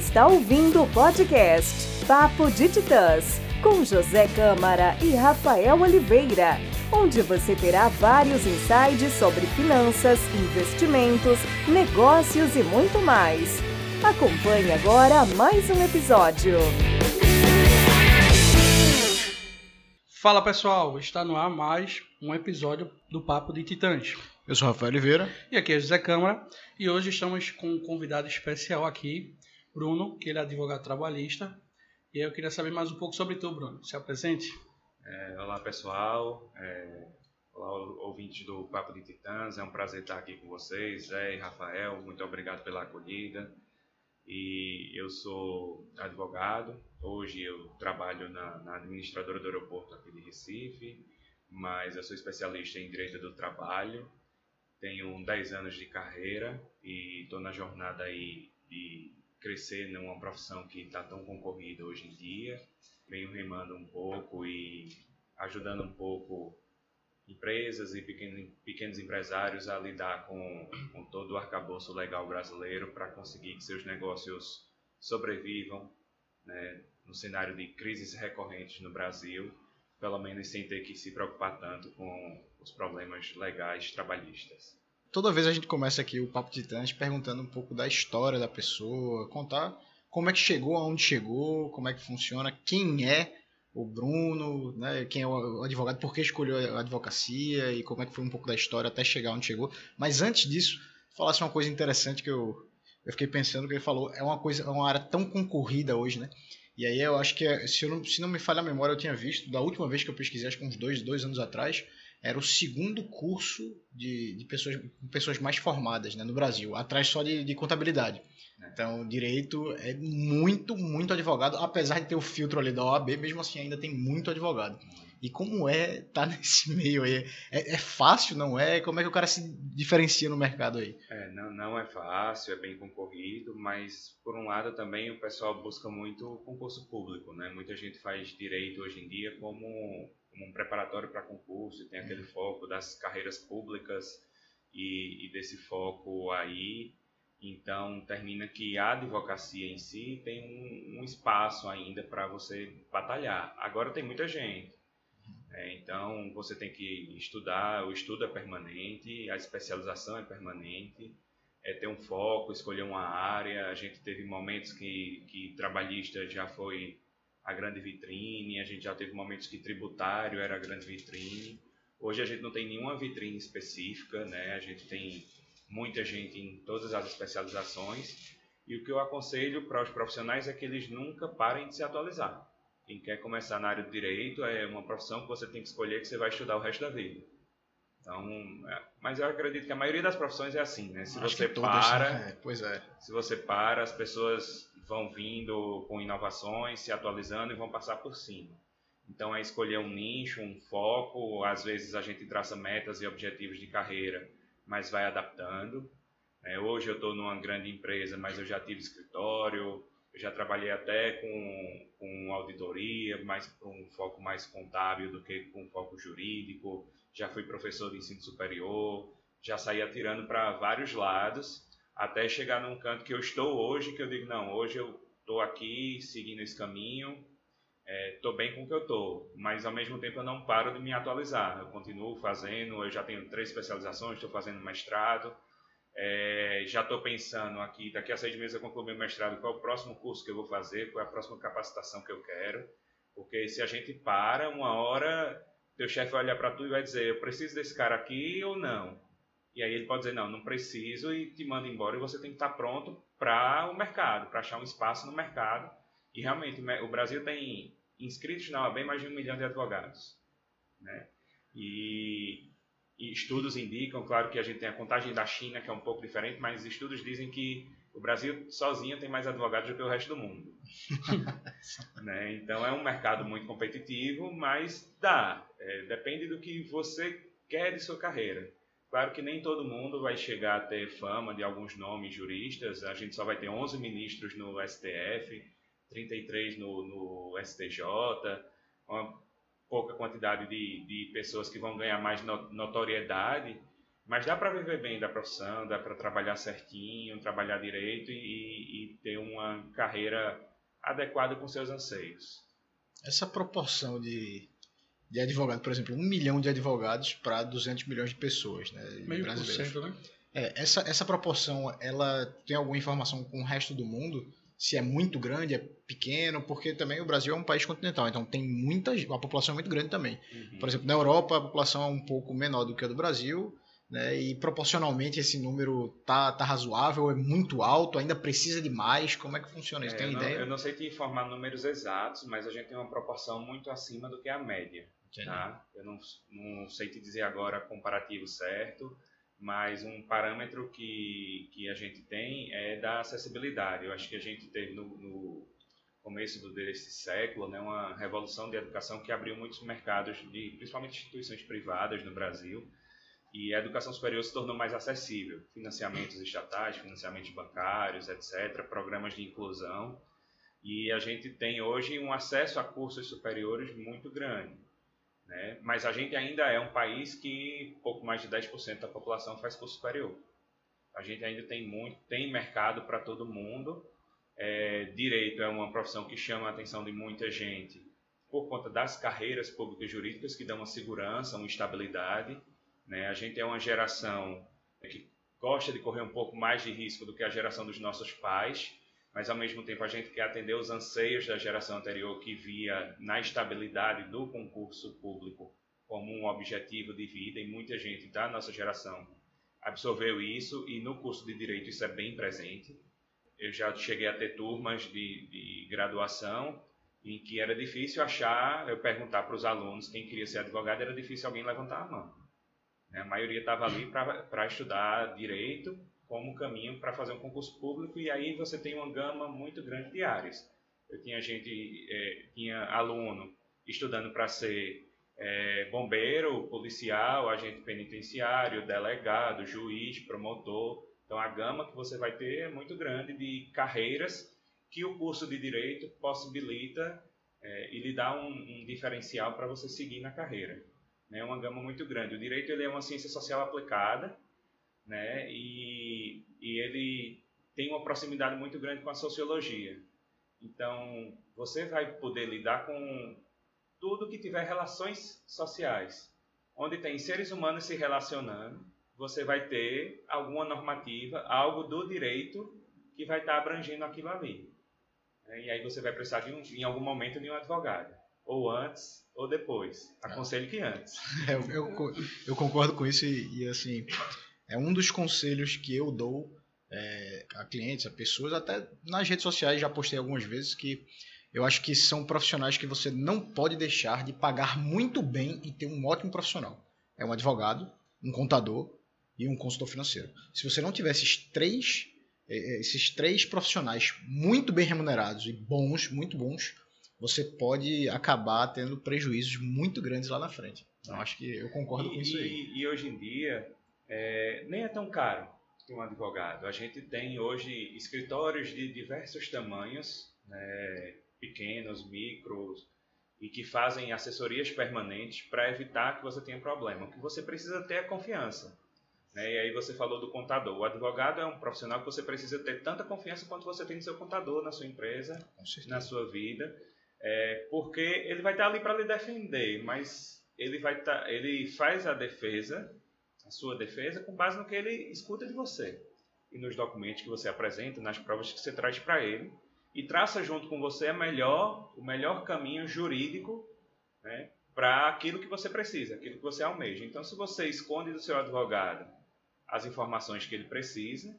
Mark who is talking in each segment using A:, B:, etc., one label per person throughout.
A: está ouvindo o podcast Papo de Titãs, com José Câmara e Rafael Oliveira, onde você terá vários insights sobre finanças, investimentos, negócios e muito mais. Acompanhe agora mais um episódio.
B: Fala pessoal, está no ar mais um episódio do Papo de Titãs.
C: Eu sou Rafael Oliveira.
B: E aqui é José Câmara. E hoje estamos com um convidado especial aqui, Bruno, que ele é advogado trabalhista. E eu queria saber mais um pouco sobre tu, Bruno. Se apresente.
D: É, olá pessoal, é, olá ouvintes do Papo de Titãs. É um prazer estar aqui com vocês, Zé e Rafael. Muito obrigado pela acolhida. E eu sou advogado. Hoje eu trabalho na, na administradora do aeroporto aqui de Recife, mas eu sou especialista em direito do trabalho tenho 10 anos de carreira e estou na jornada aí de crescer numa profissão que está tão concorrida hoje em dia. Venho remando um pouco e ajudando um pouco empresas e pequenos, pequenos empresários a lidar com, com todo o arcabouço legal brasileiro para conseguir que seus negócios sobrevivam né, no cenário de crises recorrentes no Brasil, pelo menos sem ter que se preocupar tanto com os problemas legais trabalhistas.
C: Toda vez a gente começa aqui o Papo Titãs perguntando um pouco da história da pessoa, contar como é que chegou aonde chegou, como é que funciona, quem é o Bruno, né, quem é o advogado, por que escolheu a advocacia e como é que foi um pouco da história até chegar onde chegou. Mas antes disso, falasse uma coisa interessante que eu, eu fiquei pensando que ele falou, é uma coisa, é uma área tão concorrida hoje, né? E aí eu acho que, é, se, não, se não me falha a memória, eu tinha visto, da última vez que eu pesquisei, acho que uns dois, dois anos atrás, era o segundo curso de, de pessoas, pessoas mais formadas né, no Brasil, atrás só de, de contabilidade. É. Então, direito é muito, muito advogado, apesar de ter o filtro ali da OAB, mesmo assim ainda tem muito advogado. E como é estar tá nesse meio aí? É, é, fácil, não é? Como é que o cara se diferencia no mercado aí?
D: É, não, não é fácil, é bem concorrido, mas por um lado também o pessoal busca muito o concurso público, né? Muita gente faz direito hoje em dia como como um preparatório para concurso, tem aquele foco das carreiras públicas e, e, desse foco aí. Então, termina que a advocacia em si tem um, um espaço ainda para você batalhar. Agora tem muita gente. É, então, você tem que estudar, o estudo é permanente, a especialização é permanente, é ter um foco, escolher uma área. A gente teve momentos que, que trabalhista já foi a grande vitrine, a gente já teve momentos que tributário era a grande vitrine. Hoje a gente não tem nenhuma vitrine específica, né? A gente tem muita gente em todas as especializações. E o que eu aconselho para os profissionais é que eles nunca parem de se atualizar. Quem quer começar na área do direito é uma profissão que você tem que escolher que você vai estudar o resto da vida. Então, é, mas eu acredito que a maioria das profissões é assim, né? Se Acho você para,
C: é, pois é.
D: Se você para, as pessoas vão vindo com inovações, se atualizando e vão passar por cima. Então é escolher um nicho, um foco. Às vezes a gente traça metas e objetivos de carreira, mas vai adaptando. É, hoje eu estou numa grande empresa, mas eu já tive escritório, eu já trabalhei até com, com auditoria, mais com um foco mais contábil do que com foco jurídico. Já fui professor de ensino superior, já saí atirando para vários lados até chegar num canto que eu estou hoje, que eu digo, não, hoje eu estou aqui seguindo esse caminho, estou é, bem com o que eu estou, mas ao mesmo tempo eu não paro de me atualizar, eu continuo fazendo, eu já tenho três especializações, estou fazendo mestrado, é, já estou pensando aqui, daqui a seis meses eu concluo meu mestrado, qual é o próximo curso que eu vou fazer, qual é a próxima capacitação que eu quero, porque se a gente para, uma hora, teu chefe vai olhar para tu e vai dizer, eu preciso desse cara aqui ou não? E aí ele pode dizer, não, não preciso e te manda embora e você tem que estar pronto para o mercado, para achar um espaço no mercado. E realmente o Brasil tem inscritos na OAB mais de um milhão de advogados. Né? E, e, estudos indicam, claro que a gente tem a contagem da China, que é um pouco diferente, mas estudos dizem que o Brasil sozinho tem mais advogados do que o resto do mundo. né? Então é um mercado muito competitivo, mas dá. É, depende do que você quer de sua carreira. Claro que nem todo mundo vai chegar a ter fama de alguns nomes juristas, a gente só vai ter 11 ministros no STF, 33 no, no STJ, uma pouca quantidade de, de pessoas que vão ganhar mais notoriedade, Mas dá para viver bem da profissão, dá para trabalhar certinho, trabalhar direito e, e ter uma carreira adequada com seus anseios.
C: Essa proporção de, de advogado, por exemplo, um milhão de advogados para 200 milhões de pessoas, né,
B: Meio por
C: brasileiros.
B: cento, né?
C: É, essa, essa proporção, ela tem alguma informação com o resto do mundo? Se é muito grande, é pequeno, porque também o Brasil é um país continental, então tem muita, a população é muito grande também.
D: Uhum.
C: Por exemplo, na Europa a população é um pouco menor do que a do Brasil, né, e proporcionalmente esse número tá, tá razoável, é muito alto, ainda precisa de mais, como é que funciona isso?
D: É,
C: tem
D: eu,
C: uma
D: não,
C: ideia?
D: eu não sei te informar números exatos, mas a gente tem uma proporção muito acima do que a média. Tá? Eu não, não sei te dizer agora comparativo certo, mas um parâmetro que, que a gente tem é da acessibilidade. Eu acho que a gente teve no, no começo do, desse século né, uma revolução de educação que abriu muitos mercados, de, principalmente instituições privadas no Brasil, e a educação superior se tornou mais acessível. Financiamentos estatais, financiamentos bancários, etc., programas de inclusão. E a gente tem hoje um acesso a cursos superiores muito grande. Né? Mas a gente ainda é um país que pouco mais de 10% da população faz curso superior. A gente ainda tem muito, tem mercado para todo mundo. É, direito é uma profissão que chama a atenção de muita gente por conta das carreiras públicas jurídicas que dão uma segurança, uma estabilidade. Né? A gente é uma geração que gosta de correr um pouco mais de risco do que a geração dos nossos pais, mas ao mesmo tempo a gente quer atender os anseios da geração anterior que via na estabilidade do concurso público como um objetivo de vida e muita gente da nossa geração absorveu isso e no curso de direito isso é bem presente. Eu já cheguei a ter turmas de, de graduação em que era difícil achar, eu perguntar para os alunos quem queria ser advogado, era difícil alguém levantar a mão. Né? A maioria estava ali para estudar direito como caminho para fazer um concurso público e aí você tem uma gama muito grande de áreas. Eu tinha gente, é, tinha aluno estudando para ser é, bombeiro, policial, agente penitenciário, delegado, juiz, promotor. Então a gama que você vai ter é muito grande de carreiras que o curso de direito possibilita é, e lhe dá um, um diferencial para você seguir na carreira. É né? uma gama muito grande. O direito ele é uma ciência social aplicada, né? E, e ele tem uma proximidade muito grande com a sociologia. Então, você vai poder lidar com tudo que tiver relações sociais. Onde tem seres humanos se relacionando, você vai ter alguma normativa, algo do direito que vai estar abrangendo aquilo ali. E aí você vai precisar, de um, em algum momento, de um advogado. Ou antes, ou depois. Aconselho que antes.
C: É, eu, eu, eu concordo com isso e, e, assim, é um dos conselhos que eu dou é, a clientes, a pessoas, até nas redes sociais já postei algumas vezes que eu acho que são profissionais que você não pode deixar de pagar muito bem e ter um ótimo profissional. É um advogado, um contador e um consultor financeiro. Se você não tiver esses três, esses três profissionais muito bem remunerados e bons, muito bons, você pode acabar tendo prejuízos muito grandes lá na frente. Então, acho que eu concordo
D: e,
C: com isso aí.
D: E, e hoje em dia, é, nem é tão caro ter um advogado. A gente tem hoje escritórios de diversos tamanhos, né, pequenos, micros, e que fazem assessorias permanentes para evitar que você tenha problema. O que você precisa ter é confiança. Né? E aí você falou do contador. O advogado é um profissional que você precisa ter tanta confiança quanto você tem no seu contador, na sua empresa, na sua vida, é, porque ele vai estar ali para lhe defender, mas ele vai estar, ele faz a defesa, a sua defesa, com base no que ele escuta de você e nos documentos que você apresenta, nas provas que você traz para ele e traça junto com você a melhor, o melhor caminho jurídico né, para aquilo que você precisa, aquilo que você almeja. Então, se você esconde do seu advogado as informações que ele precisa,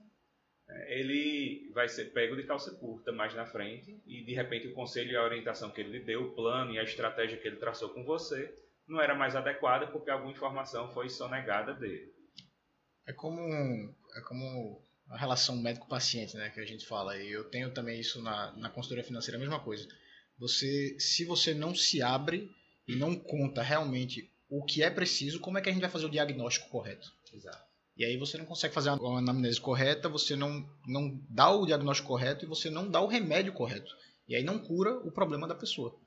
D: né, ele vai ser pego de calça curta mais na frente e, de repente, o conselho e a orientação que ele lhe deu, o plano e a estratégia que ele traçou com você, não era mais adequada porque alguma informação foi sonegada dele.
C: É como, é como a relação médico-paciente, né, que a gente fala. E eu tenho também isso na, na consultoria financeira, a mesma coisa. Você, se você não se abre e não conta realmente o que é preciso, como é que a gente vai fazer o diagnóstico correto?
D: Exato.
C: E aí você não consegue fazer uma anamnese correta, você não, não dá o diagnóstico correto e você não dá o remédio correto. E aí não cura o problema da pessoa.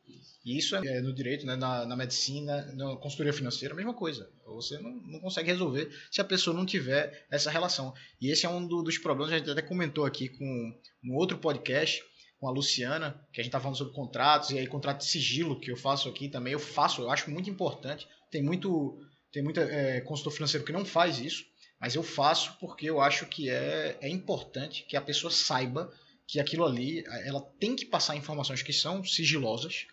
C: E isso é no direito, né, na, na medicina, na consultoria financeira, a mesma coisa. Você não, não consegue resolver se a pessoa não tiver essa relação. E esse é um do, dos problemas, a gente até comentou aqui com um outro podcast, com a Luciana, que a gente está falando sobre contratos, e aí contrato de sigilo, que eu faço aqui também, eu faço, eu acho muito importante. Tem muito tem muita é, consultor financeiro que não faz isso, mas eu faço porque eu acho que é, é importante que a pessoa saiba que aquilo ali, ela tem que passar informações que são sigilosas,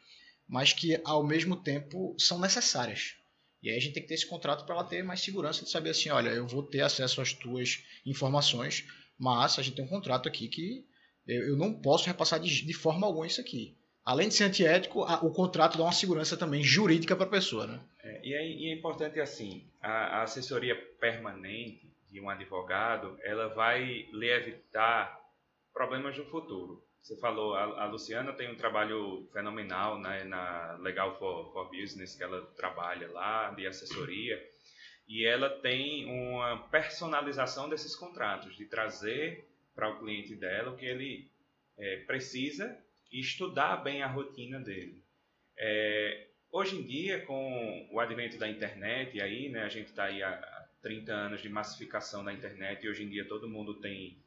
C: mas que ao mesmo tempo são necessárias. E aí a gente tem que ter esse contrato para ela ter mais segurança de saber assim, olha, eu vou ter acesso às tuas informações, mas a gente tem um contrato aqui que eu não posso repassar de, de forma alguma isso aqui. Além de ser antiético, a, o contrato dá uma segurança também jurídica para a pessoa, né?
D: É, e, é, e, é, importante assim, a, a assessoria permanente de um advogado, ela vai lhe evitar problemas no futuro. Você falou, a, a Luciana tem um trabalho fenomenal né, na Legal for, for Business, que ela trabalha lá, de assessoria, e ela tem uma personalização desses contratos, de trazer para o cliente dela o que ele é, precisa e estudar bem a rotina dele. É, hoje em dia, com o advento da internet, e aí né, a gente está aí há 30 anos de massificação da internet, e hoje em dia todo mundo tem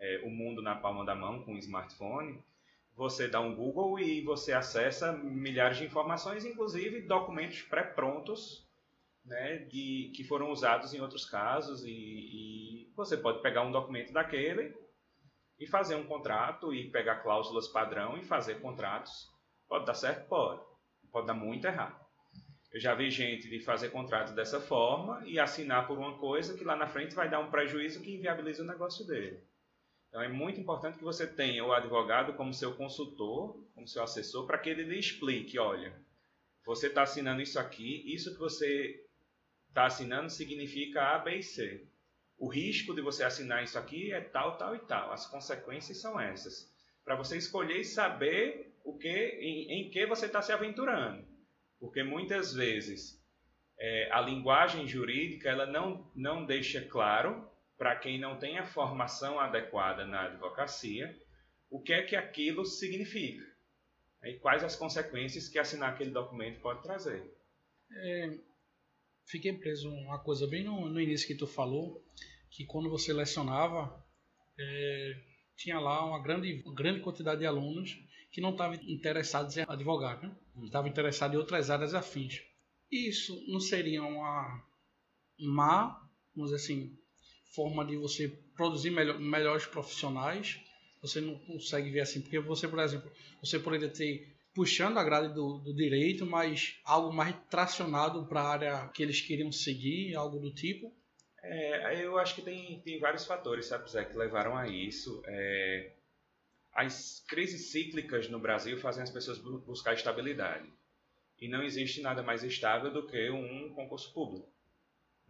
D: é, o mundo na palma da mão com o smartphone, você dá um Google e você acessa milhares de informações, inclusive documentos pré-prontos né, de, que foram usados em outros casos, e, e você pode pegar um documento daquele e fazer um contrato e pegar cláusulas padrão e fazer contratos. Pode dar certo? Pode. Pode dar muito errado. Eu já vi gente de fazer contratos dessa forma e assinar por uma coisa que lá na frente vai dar um prejuízo que inviabiliza o negócio dele. Então é muito importante que você tenha o advogado como seu consultor, como seu assessor, para que ele lhe explique, olha, você está assinando isso aqui, isso que você está assinando significa A, B e C o risco de você assinar isso aqui é tal, tal e tal. As consequências são essas. Para você escolher e saber o que, em, em que você está se aventurando. Porque muitas vezes é, a linguagem jurídica ela não, não deixa claro para quem não tem a formação adequada na advocacia o que é que aquilo significa e quais as consequências que assinar aquele documento pode trazer.
B: É, fiquei preso uma coisa bem no, no início que tu falou, que quando você lecionava, é, tinha lá uma grande, uma grande quantidade de alunos que não estavam interessados em advogar, né? Hum. estavam interessados em outras áreas afins. Isso não seria uma má, vamos dizer assim, forma de você produzir melhor, melhores profissionais? Você não consegue ver assim, porque você, por exemplo, você poderia ter puxando a grade do, do direito, mas algo mais tracionado para a área que eles queriam seguir, algo do tipo.
D: É, eu acho que tem, tem vários fatores, sabe, Zé, que levaram a isso. É, as crises cíclicas no Brasil fazem as pessoas buscar estabilidade. E não existe nada mais estável do que um concurso público.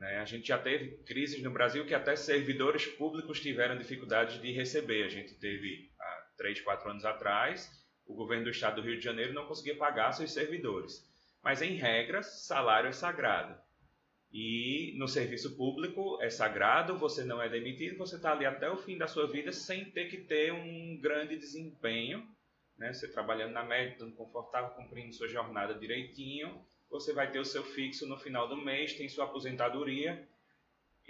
D: Né? A gente já teve crises no Brasil que até servidores públicos tiveram dificuldade de receber. A gente teve há três, quatro anos atrás o governo do estado do Rio de Janeiro não conseguia pagar seus servidores. Mas, em regra, salário é sagrado. E no serviço público é sagrado, você não é demitido, você está ali até o fim da sua vida sem ter que ter um grande desempenho. Né? Você trabalhando na média, estando confortável, cumprindo sua jornada direitinho, você vai ter o seu fixo no final do mês, tem sua aposentadoria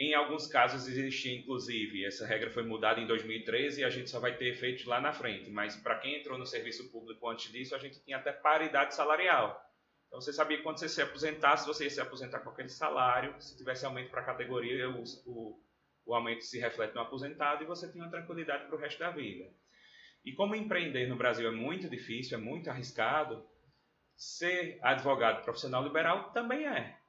D: em alguns casos existia, inclusive, essa regra foi mudada em 2013 e a gente só vai ter efeitos lá na frente. Mas para quem entrou no serviço público antes disso, a gente tinha até paridade salarial. Então você sabia que quando você se aposentasse, você ia se aposentar com aquele salário. Se tivesse aumento para a categoria, o, o, o aumento se reflete no aposentado e você tinha uma tranquilidade para o resto da vida. E como empreender no Brasil é muito difícil, é muito arriscado, ser advogado profissional liberal também é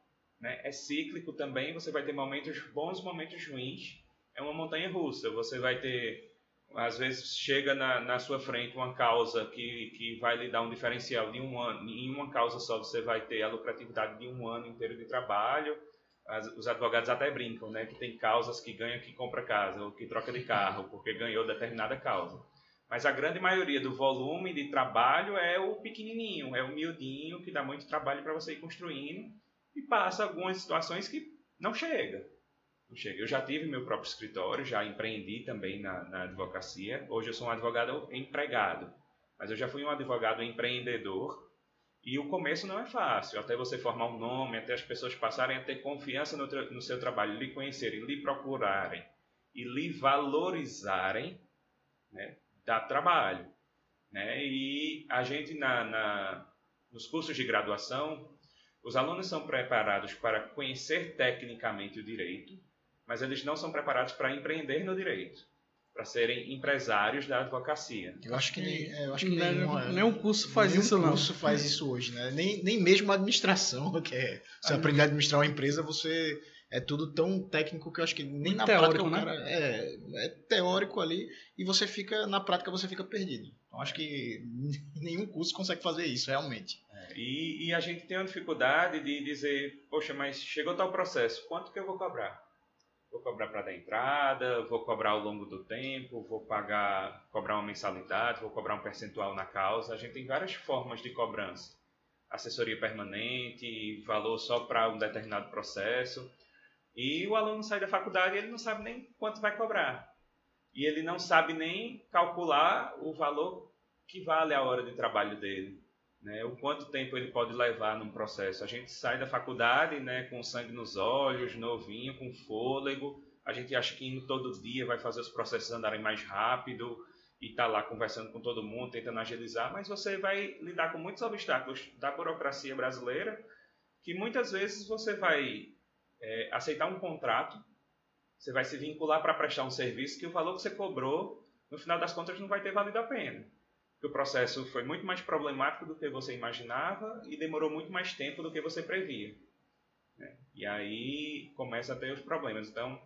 D: né? É cíclico também, você vai ter momentos bons, momentos ruins. É uma montanha russa. Você vai ter, às vezes, chega na, na sua frente uma causa que, que vai lhe dar um diferencial de um ano. Em uma causa só você vai ter a lucratividade de um ano inteiro de trabalho. As, os advogados até brincam, né? Que tem causas que ganha que compra casa ou que troca de carro porque ganhou determinada causa. Mas a grande maioria do volume de trabalho é o pequenininho, é o miudinho que dá muito trabalho para você ir construindo e passa algumas situações que não chega. Não chega. Eu já tive meu próprio escritório, já empreendi também na, na advocacia. Hoje eu sou um advogado empregado. mas eu já fui um advogado empreendedor e o começo não é fácil, até você formar um nome, até as pessoas passarem a ter confiança no, no seu trabalho, lhe conhecerem, lhe procurarem e lhe valorizarem, né, dá trabalho. Né? E a gente, na, na, nos cursos de graduação, os alunos são preparados para conhecer tecnicamente o direito, mas eles não são preparados para empreender no direito para serem empresários da advocacia.
C: Eu acho que, nem, é, eu acho que
B: Nem-
C: nenhuma,
B: nenhum curso faz
C: nenhum
B: isso, não.
C: curso faz isso hoje, né? Nem, nem mesmo a administração, que é, você
B: Ah,
C: aprender a administrar uma empresa, você é tudo tão técnico que eu acho que nem
B: Muito
C: na
B: teórico,
C: prática o
B: né?
C: cara é, é teórico ali e você fica na prática você fica perdido. Então acho que nenhum curso consegue fazer isso realmente.
D: E, e a gente tem uma dificuldade de dizer, poxa, mas chegou tal processo, quanto que eu vou cobrar? Vou cobrar para dar entrada, vou cobrar ao longo do tempo, vou pagar, cobrar uma mensalidade, vou cobrar um percentual na causa. A gente tem várias formas de cobrança. Assessoria permanente, valor só para um determinado processo. E o aluno sai da faculdade e ele não sabe nem quanto vai cobrar. E ele não sabe nem calcular o valor que vale a hora de trabalho dele né, o quanto tempo ele pode levar num processo. A gente sai da faculdade né, com sangue nos olhos, novinho, com fôlego. A gente acha que indo todo dia vai fazer os processos andarem mais rápido e tá lá conversando com todo mundo, tentando agilizar, mas você vai lidar com muitos obstáculos da burocracia brasileira que muitas vezes você vai é, aceitar um contrato, você vai se vincular para prestar um serviço que o valor que você cobrou, no final das contas, não vai ter valido a pena que o processo foi muito mais problemático do que você imaginava e demorou muito mais tempo do que você previa. né? E aí começa a ter os problemas. Então,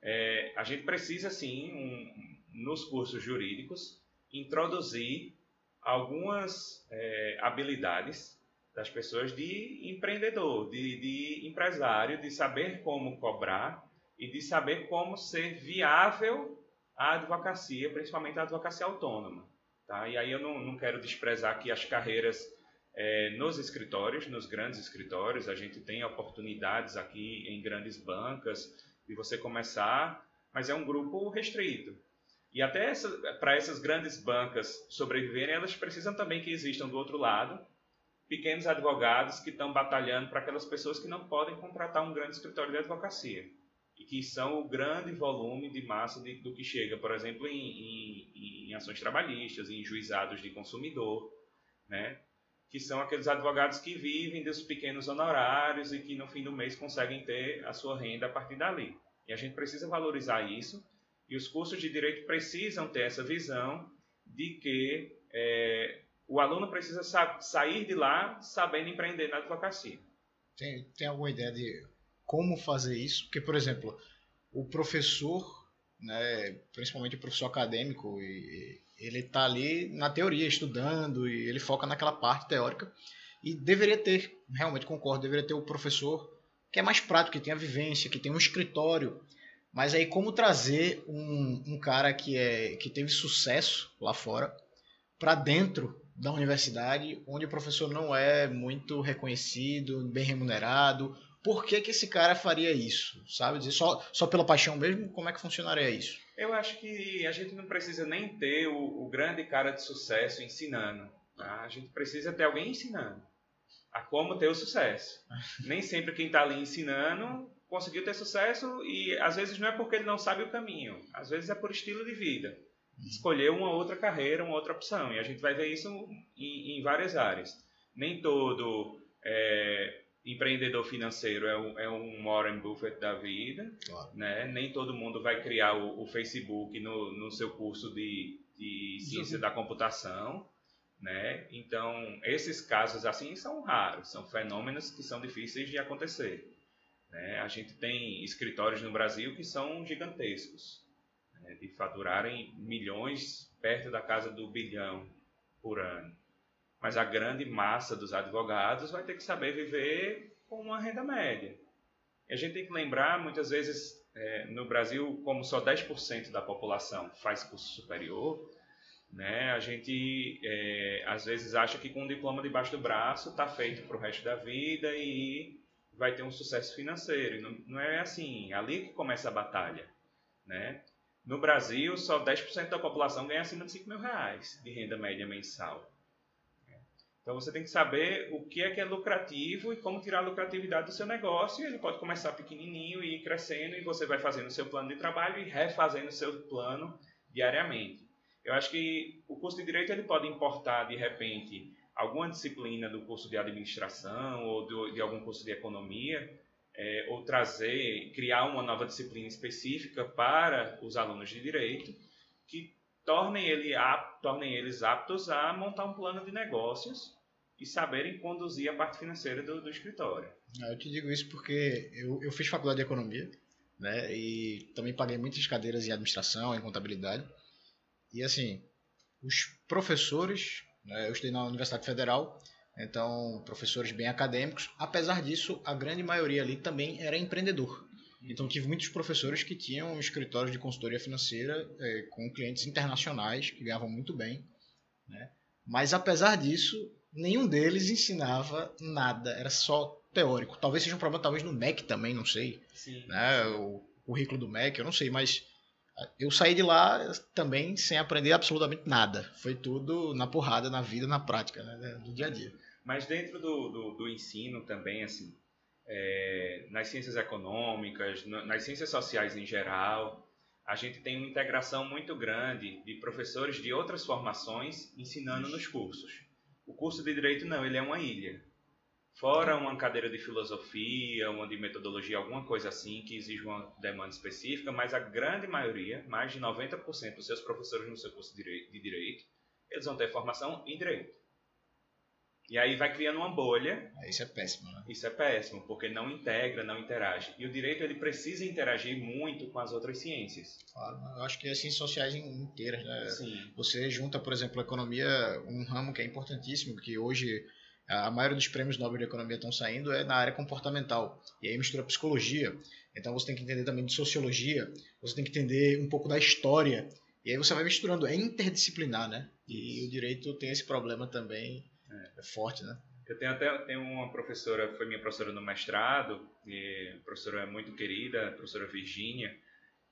D: é, a gente precisa, sim, um, nos cursos jurídicos, introduzir algumas é, habilidades das pessoas de empreendedor, de, de empresário, de saber como cobrar e de saber como ser viável a advocacia, principalmente a advocacia autônoma. Tá? E aí eu não, não quero desprezar aqui as carreiras é, nos escritórios, nos grandes escritórios. A gente tem oportunidades aqui em grandes bancas de você começar, mas é um grupo restrito. E até essa, para essas grandes bancas sobreviverem, elas precisam também que existam do outro lado pequenos advogados que estão batalhando para aquelas pessoas que não podem contratar um grande escritório de advocacia e que são o grande volume de massa de, do que chega, por exemplo, em, em, em, ações trabalhistas, em juizados de consumidor, né? que são aqueles advogados que vivem dos pequenos honorários e que no fim do mês conseguem ter a sua renda a partir dali. E a gente precisa valorizar isso, e os cursos de direito precisam ter essa visão de que é, o aluno precisa sa sair de lá sabendo empreender na advocacia.
C: Tem, tem alguma ideia de como fazer isso? Porque, por exemplo, o professor, né, principalmente o professor acadêmico, ele está ali na teoria, estudando, e ele foca naquela parte teórica. E deveria ter, realmente concordo, deveria ter o professor que é mais prático, que tem a vivência, que tem um escritório. Mas aí como trazer um, um cara que, é, que teve sucesso lá fora para dentro da universidade, onde o professor não é muito reconhecido, bem remunerado, por que, que esse cara faria isso? Sabe? Dizer, só, só pela paixão mesmo? Como é que funcionaria isso?
D: Eu acho que a gente não precisa nem ter o, o grande cara de sucesso ensinando. Tá? A gente precisa ter alguém ensinando a como ter o sucesso. nem sempre quem está ali ensinando conseguiu ter sucesso e às vezes não é porque ele não sabe o caminho, às vezes é por estilo de vida. Escolher uma outra carreira, uma outra opção. E a gente vai ver isso em, em várias áreas. Nem todo é, empreendedor financeiro é um, é um Warren Buffett da vida,
C: Claro.
D: né? Nem todo mundo vai criar o, o Facebook no, no seu curso de, de ciência da computação, né? Então, esses casos assim são raros, são fenômenos que são difíceis de acontecer. Né? A gente tem escritórios no Brasil que são gigantescos, né? de faturarem milhões perto da casa do bilhão por ano. Mas a grande massa dos advogados vai ter que saber viver com uma renda média. E a gente tem que lembrar, muitas vezes, é, no Brasil, como só 10% da população faz curso superior, né, a gente é, às vezes acha que com um diploma debaixo do braço está feito para o resto da vida e vai ter um sucesso financeiro. Não, não é assim, é ali que começa a batalha. Né? No Brasil, só 10% da população ganha acima de 5 mil reais de renda média mensal. Então você tem que saber o que é que é lucrativo e como tirar a lucratividade do seu negócio. Ele pode começar pequenininho e ir crescendo e você vai fazendo o seu plano de trabalho e refazendo o seu plano diariamente. Eu acho que o curso de direito ele pode importar de repente alguma disciplina do curso de administração ou de algum curso de economia, é, ou trazer, criar uma nova disciplina específica para os alunos de direito que tornem, ele apto, tornem eles aptos a montar um plano de negócios e saberem conduzir a parte financeira do, do escritório.
C: Ah, eu te digo isso porque eu, eu fiz faculdade de economia, né? E também paguei muitas cadeiras em administração, em contabilidade. E assim, os professores, né, eu estudei na Universidade Federal, então professores bem acadêmicos. Apesar disso, a grande maioria ali também era empreendedor. Então tive muitos professores que tinham escritórios de consultoria financeira é, com clientes internacionais que ganhavam muito bem, né? Mas apesar disso, nenhum deles ensinava nada, era só teórico. Talvez seja um problema, talvez no MEC também, não sei. Sim. Né? O currículo do MEC, eu não sei, mas eu saí de lá também sem aprender absolutamente nada. Foi tudo na porrada, na vida, na prática, né? do dia a dia.
D: Mas dentro do, do, do ensino também, assim, é, nas ciências econômicas, nas ciências sociais em geral, a gente tem uma integração muito grande de professores de outras formações ensinando nos cursos. O curso de direito não, ele é uma ilha. Fora uma cadeira de filosofia, uma de metodologia, alguma coisa assim que exige uma demanda específica, mas a grande maioria, mais de 90% dos seus professores no seu curso de direito, eles vão ter formação em direito. E aí vai criando uma bolha.
C: Isso é péssimo, né?
D: Isso é péssimo, porque não integra, não interage. E o direito ele precisa interagir muito com as outras ciências.
C: Claro, eu acho que as ciências sociais inteiras, né?
D: Sim.
C: Você junta, por exemplo, a economia, um ramo que é importantíssimo, que hoje a maioria dos prêmios Nobel de Economia estão saindo é na área comportamental. E aí mistura psicologia. Então você tem que entender também de sociologia, você tem que entender um pouco da história. E aí você vai misturando, é interdisciplinar, né? E o direito tem esse problema também é, forte, né?
D: Eu tenho até tenho uma professora, foi minha professora no mestrado, e professora é muito querida, professora Virgínia.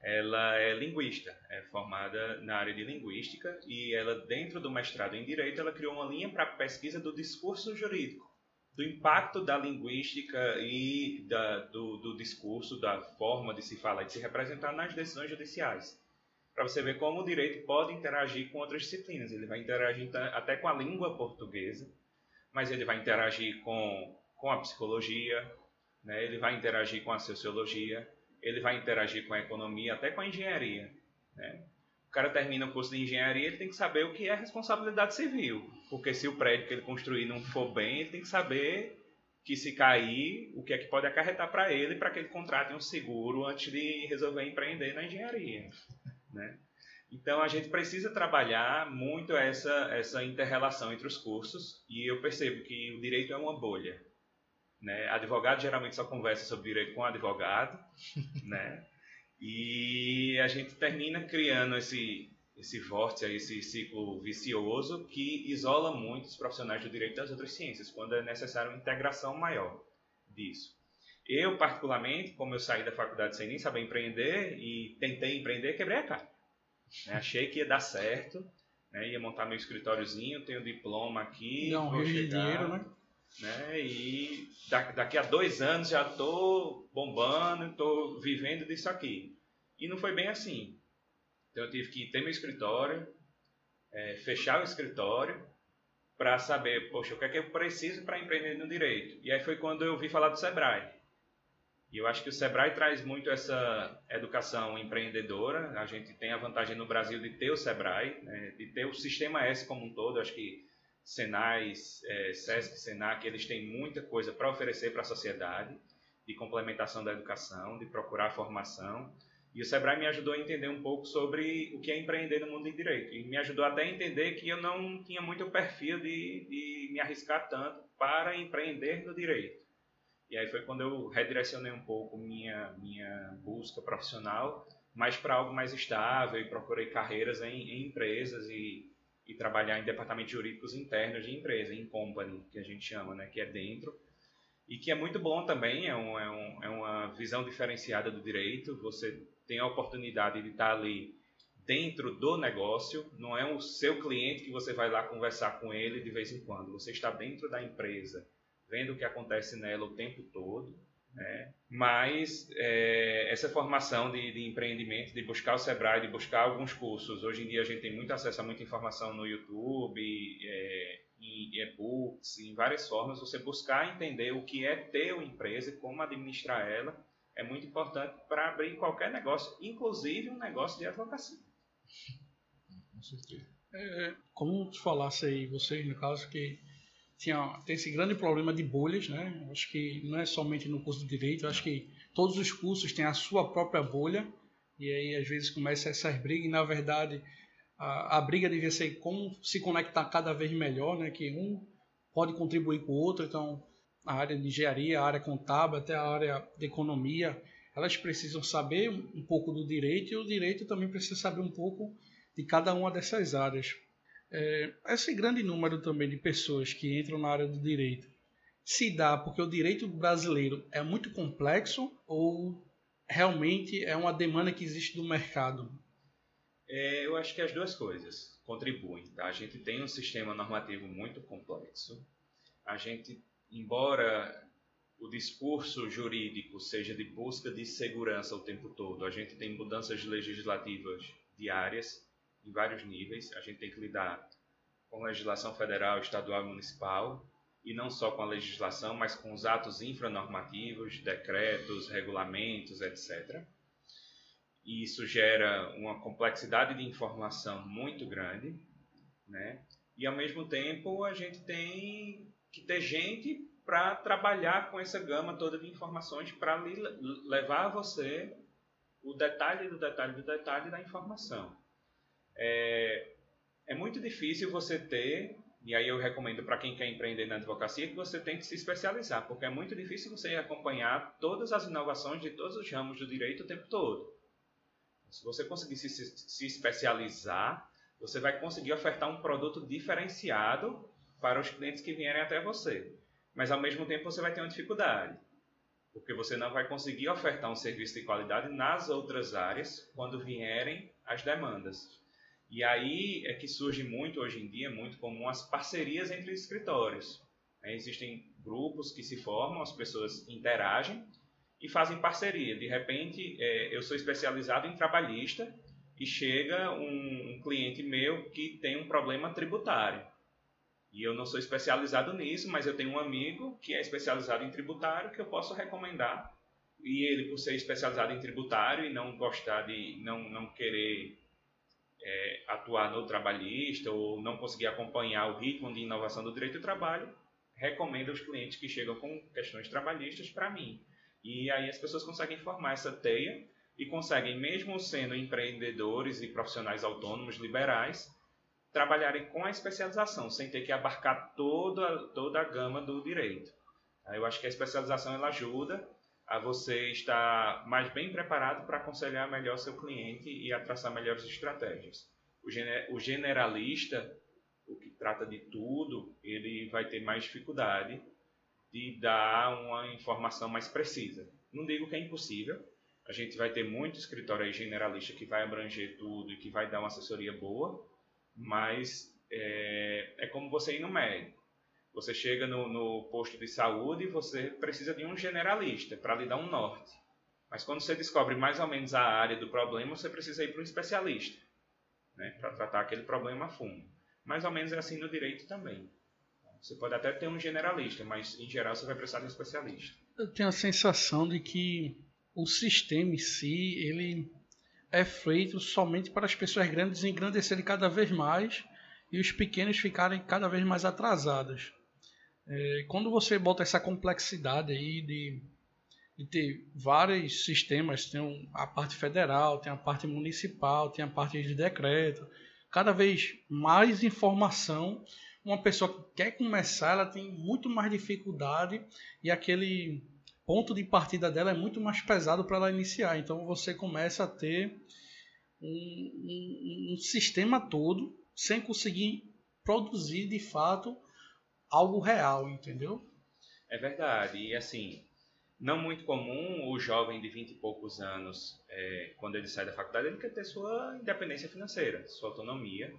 D: Ela é linguista, é formada na área de linguística e ela dentro do mestrado em direito ela criou uma linha para pesquisa do discurso jurídico, do impacto da linguística e da, do, do discurso, da forma de se falar e de se representar nas decisões judiciais para você ver como o direito pode interagir com outras disciplinas. Ele vai interagir até com a língua portuguesa, mas ele vai interagir com, com a psicologia, né? ele vai interagir com a sociologia, ele vai interagir com a economia, até com a engenharia. Né? O cara termina o curso de engenharia, ele tem que saber o que é responsabilidade civil, porque se o prédio que ele construir não for bem, ele tem que saber que se cair, o que é que pode acarretar para ele, para que ele contrate um seguro antes de resolver empreender na engenharia. Né? Então a gente precisa trabalhar muito essa, essa inter-relação entre os cursos e eu percebo que o direito é uma bolha. Né? Advogado geralmente só conversa sobre direito com advogado, né? E a gente termina criando esse esse vórtice, esse ciclo vicioso que isola muito os profissionais do direito das outras ciências, quando é necessário uma integração maior disso. Eu, particularmente, como eu saí da faculdade sem nem saber empreender e tentei empreender, quebrei a cara. Né? Achei que ia dar certo, né? ia montar meu escritóriozinho, tenho diploma aqui.
B: Não, vou chegar, dinheiro, né?
D: né? E daqui a dois anos já estou bombando, estou vivendo disso aqui. E não foi bem assim. Então eu tive que ter meu escritório, é, fechar o escritório, para saber, poxa, o que é que eu preciso para empreender no direito. E aí foi quando eu vi falar do Sebrae. E eu acho que o Sebrae traz muito essa educação empreendedora. A gente tem a vantagem no Brasil de ter o Sebrae, né, de ter o sistema S como um todo. Eu acho que Senai, é, Sesc, Senac, eles têm muita coisa para oferecer para a sociedade, de complementação da educação, de procurar formação. E o Sebrae me ajudou a entender um pouco sobre o que é empreender no mundo de direito. E me ajudou até a entender que eu não tinha muito perfil de, de me arriscar tanto para empreender no direito. E aí foi quando eu redirecionei um pouco minha, minha busca profissional, mais para algo mais estável e procurei carreiras em, em empresas e, e trabalhar em departamentos jurídicos internos de empresa, em company, que a gente chama, né, que é dentro. E que é muito bom também, é, um, é, um, é uma visão diferenciada do direito. Você tem a oportunidade de estar ali dentro do negócio, não é o seu cliente que você vai lá conversar com ele de vez em quando. Você está dentro da empresa, vendo o que acontece nela o tempo todo. Né? Mas é, essa formação de, de, empreendimento, de buscar o Sebrae, de buscar alguns cursos. Hoje em dia a gente tem muito acesso a muita informação no YouTube, é, em e-books, em várias formas. Você buscar entender o que é ter uma empresa e como administrar ela é muito importante para abrir qualquer negócio, inclusive um negócio de advocacia.
B: Com certeza. É, como tu falasse aí, vocês, no caso, que tinha, tem esse grande problema de bolhas, né? Acho que não é somente no curso de Direito, acho que todos os cursos têm a sua própria bolha, e aí às vezes começa essas brigas, e na verdade a, a briga devia ser como se conectar cada vez melhor, né? Que um pode contribuir com o outro, então a área de engenharia, a área contábil, até a área de economia, elas precisam saber um pouco do direito e o direito também precisa saber um pouco de cada uma dessas áreas. É, esse grande número também de pessoas que entram na área do direito se dá porque o direito brasileiro é muito complexo ou realmente é uma demanda que existe do mercado?
D: É, eu acho que as duas coisas contribuem. Tá? A gente tem um sistema normativo muito complexo. A gente embora o discurso jurídico seja de busca de segurança o tempo todo, a gente tem mudanças legislativas diárias em vários níveis. A gente tem que lidar com legislação federal, estadual e municipal, e não só com a legislação, mas com os atos infranormativos, decretos, regulamentos, etc. E isso gera uma complexidade de informação muito grande, né? E ao mesmo tempo a gente tem que ter gente para trabalhar com essa gama toda de informações para levar a você o detalhe do detalhe do detalhe da informação. É, é muito difícil você ter, e aí eu recomendo para quem quer empreender na advocacia, que você tem que se especializar, porque é muito difícil você acompanhar todas as inovações de todos os ramos do direito o tempo todo. Se você conseguir se, se especializar, você vai conseguir ofertar um produto diferenciado para os clientes que vierem até você. Mas ao mesmo tempo você vai ter uma dificuldade, porque você não vai conseguir ofertar um serviço de qualidade nas outras áreas quando vierem as demandas. E aí é que surge muito hoje em dia, muito comum, as parcerias entre escritórios. É, existem grupos que se formam, as pessoas interagem e fazem parceria. De repente, é, eu sou especializado em trabalhista e chega um, um cliente meu que tem um problema tributário. E eu não sou especializado nisso, mas eu tenho um amigo que é especializado em tributário que eu posso recomendar. E ele, por ser especializado em tributário e não gostar de, não, não querer é, atuar no trabalhista ou não conseguir acompanhar o ritmo de inovação do direito do trabalho, recomenda os clientes que chegam com questões trabalhistas para mim. E aí as pessoas conseguem formar essa teia e conseguem, mesmo sendo empreendedores e profissionais autônomos liberais, trabalharem com a especialização, sem ter que abarcar toda, toda a gama do direito. Eu acho que a especialização ela ajuda a você estar mais bem preparado para aconselhar melhor seu cliente e a traçar melhores estratégias. O, gener, o generalista, o que trata de tudo, ele vai ter mais dificuldade de dar uma informação mais precisa. Não digo que é impossível, a gente vai ter muito escritório generalista que vai abranger tudo e que vai dar uma assessoria boa, mas é, é como você ir no médico. Você chega no, no posto de saúde e você precisa de um generalista para lhe dar um norte. Mas quando você descobre mais ou menos a área do problema, você precisa ir para um especialista né, para tratar aquele problema a fundo. Mais ou menos é assim no direito também. Você pode até ter um generalista, mas em geral você vai precisar de um especialista.
B: Eu tenho a sensação de que o sistema em si, ele é feito somente para as pessoas grandes engrandecerem cada vez mais e os pequenos ficarem cada vez mais atrasados. É, quando você bota essa complexidade aí de, de ter vários sistemas, tem a parte federal, tem a parte municipal, tem a parte de decreto, cada vez mais informação, uma pessoa que quer começar, ela tem muito mais dificuldade e aquele ponto de partida dela é muito mais pesado para ela iniciar. Então você começa a ter um, um, um, sistema todo sem conseguir produzir de fato algo real, entendeu?
D: É verdade. E assim, Não muito comum o jovem de 20 e poucos anos, é, quando ele sai da faculdade, ele quer ter sua independência financeira, sua autonomia.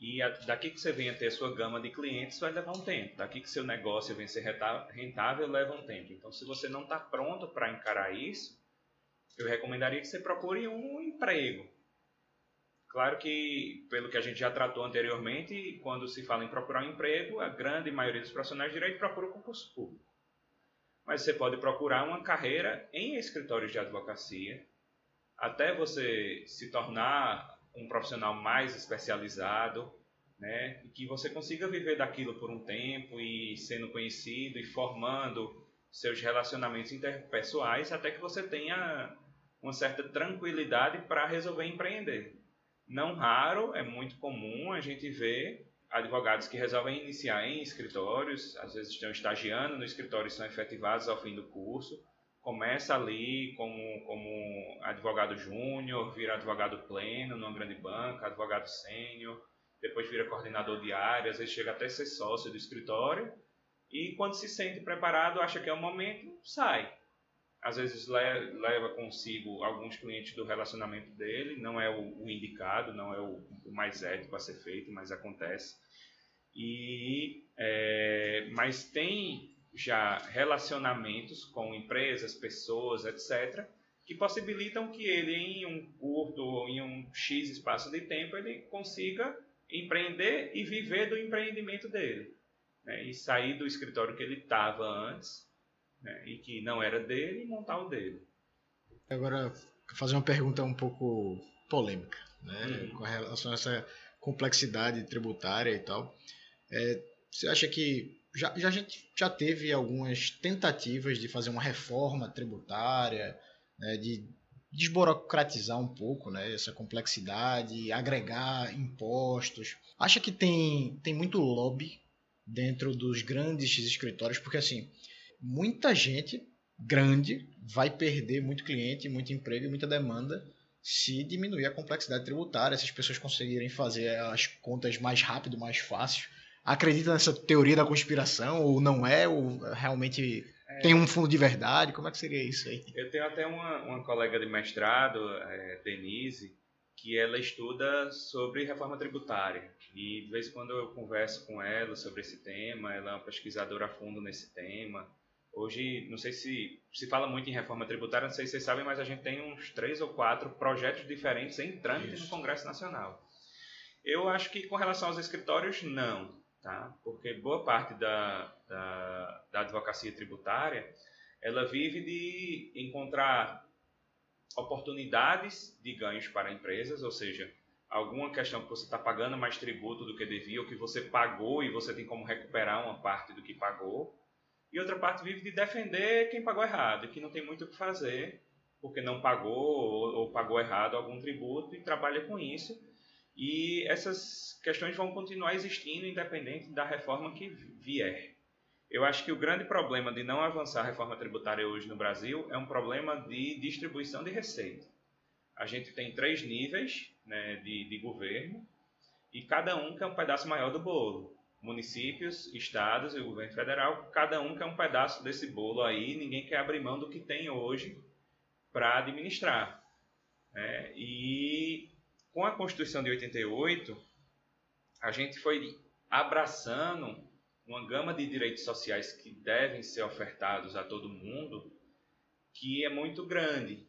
D: E a, daqui que você venha ter sua gama de clientes vai levar um tempo. Daqui que seu negócio venha ser rentável, leva um tempo. Então, se você não está pronto para encarar isso, eu recomendaria que você procure um emprego. Claro que, pelo que a gente já tratou anteriormente, quando se fala em procurar um emprego, a grande maioria dos profissionais de direito procura o concurso público. Mas você pode procurar uma carreira em escritórios de advocacia, até você se tornar um profissional mais especializado, né, e que você consiga viver daquilo por um tempo e sendo conhecido e formando seus relacionamentos interpessoais até que você tenha uma certa tranquilidade para resolver empreender. Não raro, é muito comum a gente ver advogados que resolvem iniciar em escritórios, às vezes estão estagiando no escritório e são efetivados ao fim do curso, começa ali como, como advogado júnior, vira advogado pleno numa grande banca, advogado sênior, depois vira coordenador de área, às vezes chega até ser sócio do escritório, e quando se sente preparado, acha que é o momento, sai. Às vezes leva consigo alguns clientes do relacionamento dele, não é o, o indicado, não é o, o, mais ético a ser feito, mas acontece. E, é, mas tem já relacionamentos com empresas, pessoas, etc., que possibilitam que ele, em um curto ou em um X espaço de tempo, ele consiga empreender e viver do empreendimento dele. Né? E sair do escritório que ele estava antes, né? e que não era dele, e montar o dele.
C: Agora, fazer uma pergunta um pouco polêmica, né? Uhum. com relação a essa complexidade tributária e tal. É, você acha que já, já já teve algumas tentativas de fazer uma reforma tributária, né, de desburocratizar um pouco né, essa complexidade, agregar impostos. Acha que tem, tem muito lobby dentro dos grandes escritórios, porque assim, muita gente grande vai perder muito cliente, muito emprego e muita demanda se diminuir a complexidade tributária, se as pessoas conseguirem fazer as contas mais rápido, mais fácil acredita nessa teoria da conspiração ou não é, ou realmente é, tem um fundo de verdade? Como é que seria isso aí?
D: Eu tenho até uma, uma colega de mestrado, é, Denise, que ela estuda sobre reforma tributária. E de vez em quando eu converso com ela sobre esse tema, ela é uma pesquisadora a fundo nesse tema. Hoje, não sei se se fala muito em reforma tributária, não sei se vocês sabem, mas a gente tem uns três ou quatro projetos diferentes em trâmite no Congresso Nacional. Eu acho que com relação aos escritórios, não tá? porque boa parte da, da, da advocacia tributária ela vive de encontrar oportunidades de ganhos para empresas, ou seja, alguma questão que você está pagando mais tributo do que devia, ou que você pagou e você tem como recuperar uma parte do que pagou, e outra parte vive de defender quem pagou errado, que não tem muito o que fazer, porque não pagou ou, ou pagou errado algum tributo e trabalha com isso e essas questões vão continuar existindo independente da reforma que vier. Eu acho que o grande problema de não avançar a reforma tributária hoje no Brasil é um problema de distribuição de receita. A gente tem três níveis né, de, de governo e cada um quer um pedaço maior do bolo. Municípios, estados e o governo federal, cada um quer um pedaço desse bolo aí, ninguém quer abrir mão do que tem hoje para administrar. É, e com a Constituição de 88, a gente foi abraçando uma gama de direitos sociais que devem ser ofertados a todo mundo, que é muito grande.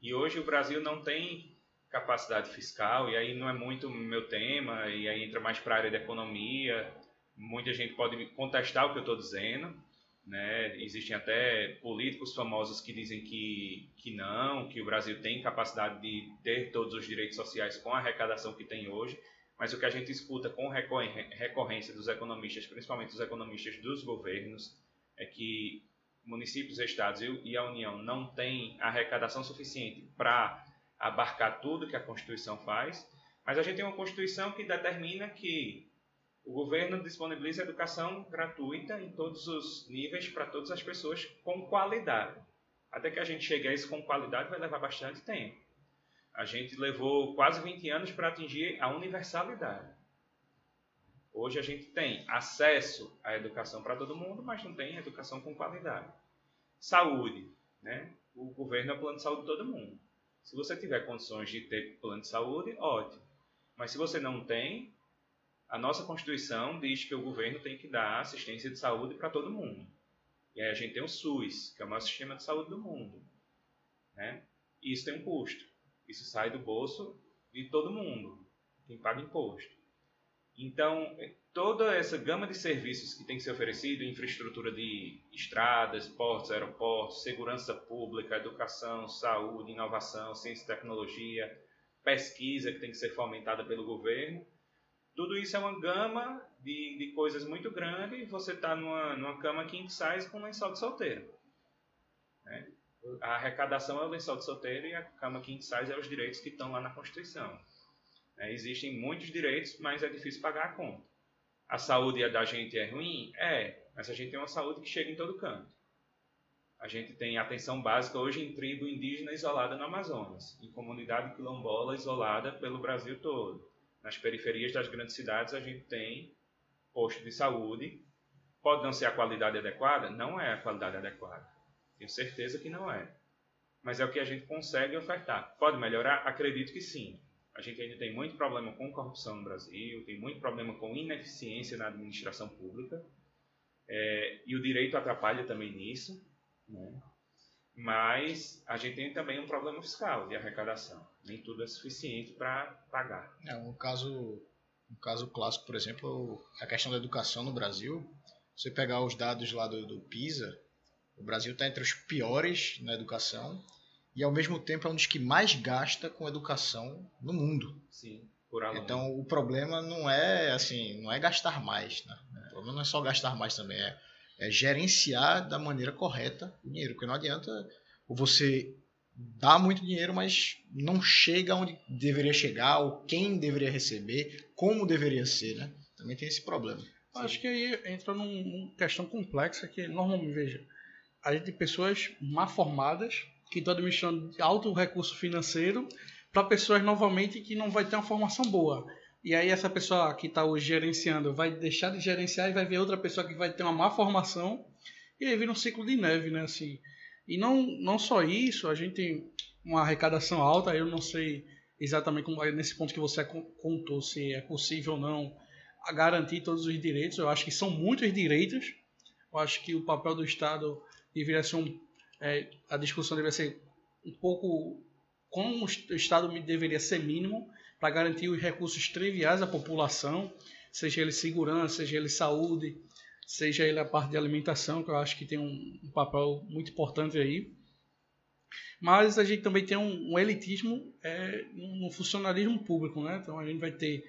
D: E hoje o Brasil não tem capacidade fiscal, e aí não é muito meu tema, e aí entra mais para a área da economia. Muita gente pode contestar o que eu estou dizendo, né? Existem até políticos famosos que dizem que, que não, que o Brasil tem capacidade de ter todos os direitos sociais com a arrecadação que tem hoje, mas o que a gente escuta com recorrência dos economistas, principalmente dos economistas dos governos, é que municípios, estados e a União não têm arrecadação suficiente para abarcar tudo que a Constituição faz, mas a gente tem uma Constituição que determina que o governo disponibiliza educação gratuita em todos os níveis para todas as pessoas com qualidade. Até que a gente chegue a isso com qualidade vai levar bastante tempo. A gente levou quase 20 anos para atingir a universalidade. Hoje a gente tem acesso à educação para todo mundo, mas não tem educação com qualidade. Saúde, né? O governo é o plano de saúde de todo mundo. Se você tiver condições de ter plano de saúde, ótimo. Mas se você não tem, a nossa Constituição diz que o governo tem que dar assistência de saúde para todo mundo. E aí a gente tem o SUS, que é o maior sistema de saúde do mundo. Né? E isso tem um custo. Isso sai do bolso de todo mundo, quem paga imposto. Então, toda essa gama de serviços que tem que ser oferecido, infraestrutura de estradas, portos, aeroportos, segurança pública, educação, saúde, inovação, ciência e tecnologia, pesquisa que tem que ser fomentada pelo governo, tudo isso é uma gama de, de coisas muito grande você está numa, numa cama king size com lençol de solteiro. Né? A arrecadação é o lençol de solteiro e a cama king size é os direitos que estão lá na Constituição. É, existem muitos direitos, mas é difícil pagar a conta. A saúde da gente é ruim? É, mas a gente tem uma saúde que chega em todo canto. A gente tem atenção básica hoje em tribo indígena isolada no Amazonas, em comunidade quilombola isolada pelo Brasil todo. Nas periferias das grandes cidades a gente tem posto de saúde. Pode não ser a qualidade adequada? Não é a qualidade adequada. Tenho certeza que não é. Mas é o que a gente consegue ofertar. Pode melhorar? Acredito que sim. A gente ainda tem muito problema com corrupção no Brasil, tem muito problema com ineficiência na administração pública. É, e o direito atrapalha também nisso. Né? Mas a gente tem também um problema fiscal de arrecadação. Nem tudo é suficiente para pagar.
C: É, um caso, um caso clássico, por exemplo, a questão da educação no Brasil. Você pegar os dados lá do, do PISA, o Brasil está entre os piores na educação e ao mesmo tempo é um dos que mais gasta com educação no mundo.
D: Sim.
C: Então o problema não é assim, não é gastar mais, né? O problema não é só gastar mais também, é é gerenciar da maneira correta o dinheiro. Porque não adianta você dar muito dinheiro, mas não chega onde deveria chegar, ou quem deveria receber, como deveria ser, né? Também tem esse problema.
B: Acho que aí entra numa questão complexa que normalmente, veja, a gente tem pessoas mal formadas que estão administrando alto recurso financeiro para pessoas novamente que não vai ter uma formação boa. E aí essa pessoa que está hoje gerenciando vai deixar de gerenciar e vai ver outra pessoa que vai ter uma má formação e aí vira um ciclo de neve, né? Assim, e não, não só isso, a gente tem uma arrecadação alta, eu não sei exatamente como, nesse ponto que você contou se é possível ou não a garantir todos os direitos. Eu acho que são muitos direitos. Eu acho que o papel do Estado deveria ser um, é, a discussão deveria ser um pouco como o Estado deveria ser mínimo para garantir os recursos triviais à população, seja ele segurança, seja ele saúde, seja ele a parte de alimentação, que eu acho que tem um, papel muito importante aí. Mas a gente também tem um, um elitismo é, no funcionalismo público, né? Então a gente vai ter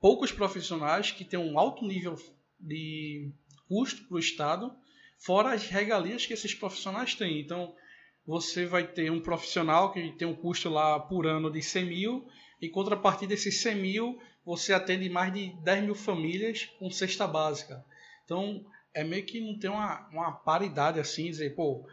B: poucos profissionais que têm um alto nível de custo para o Estado, fora as regalias que esses profissionais têm. Então você vai ter um profissional que tem um custo lá por ano de 100 mil em contrapartida desses 100 mil, você atende mais de 10 mil famílias com cesta básica. Então, é meio que não tem uma, uma paridade assim, dizer, pô,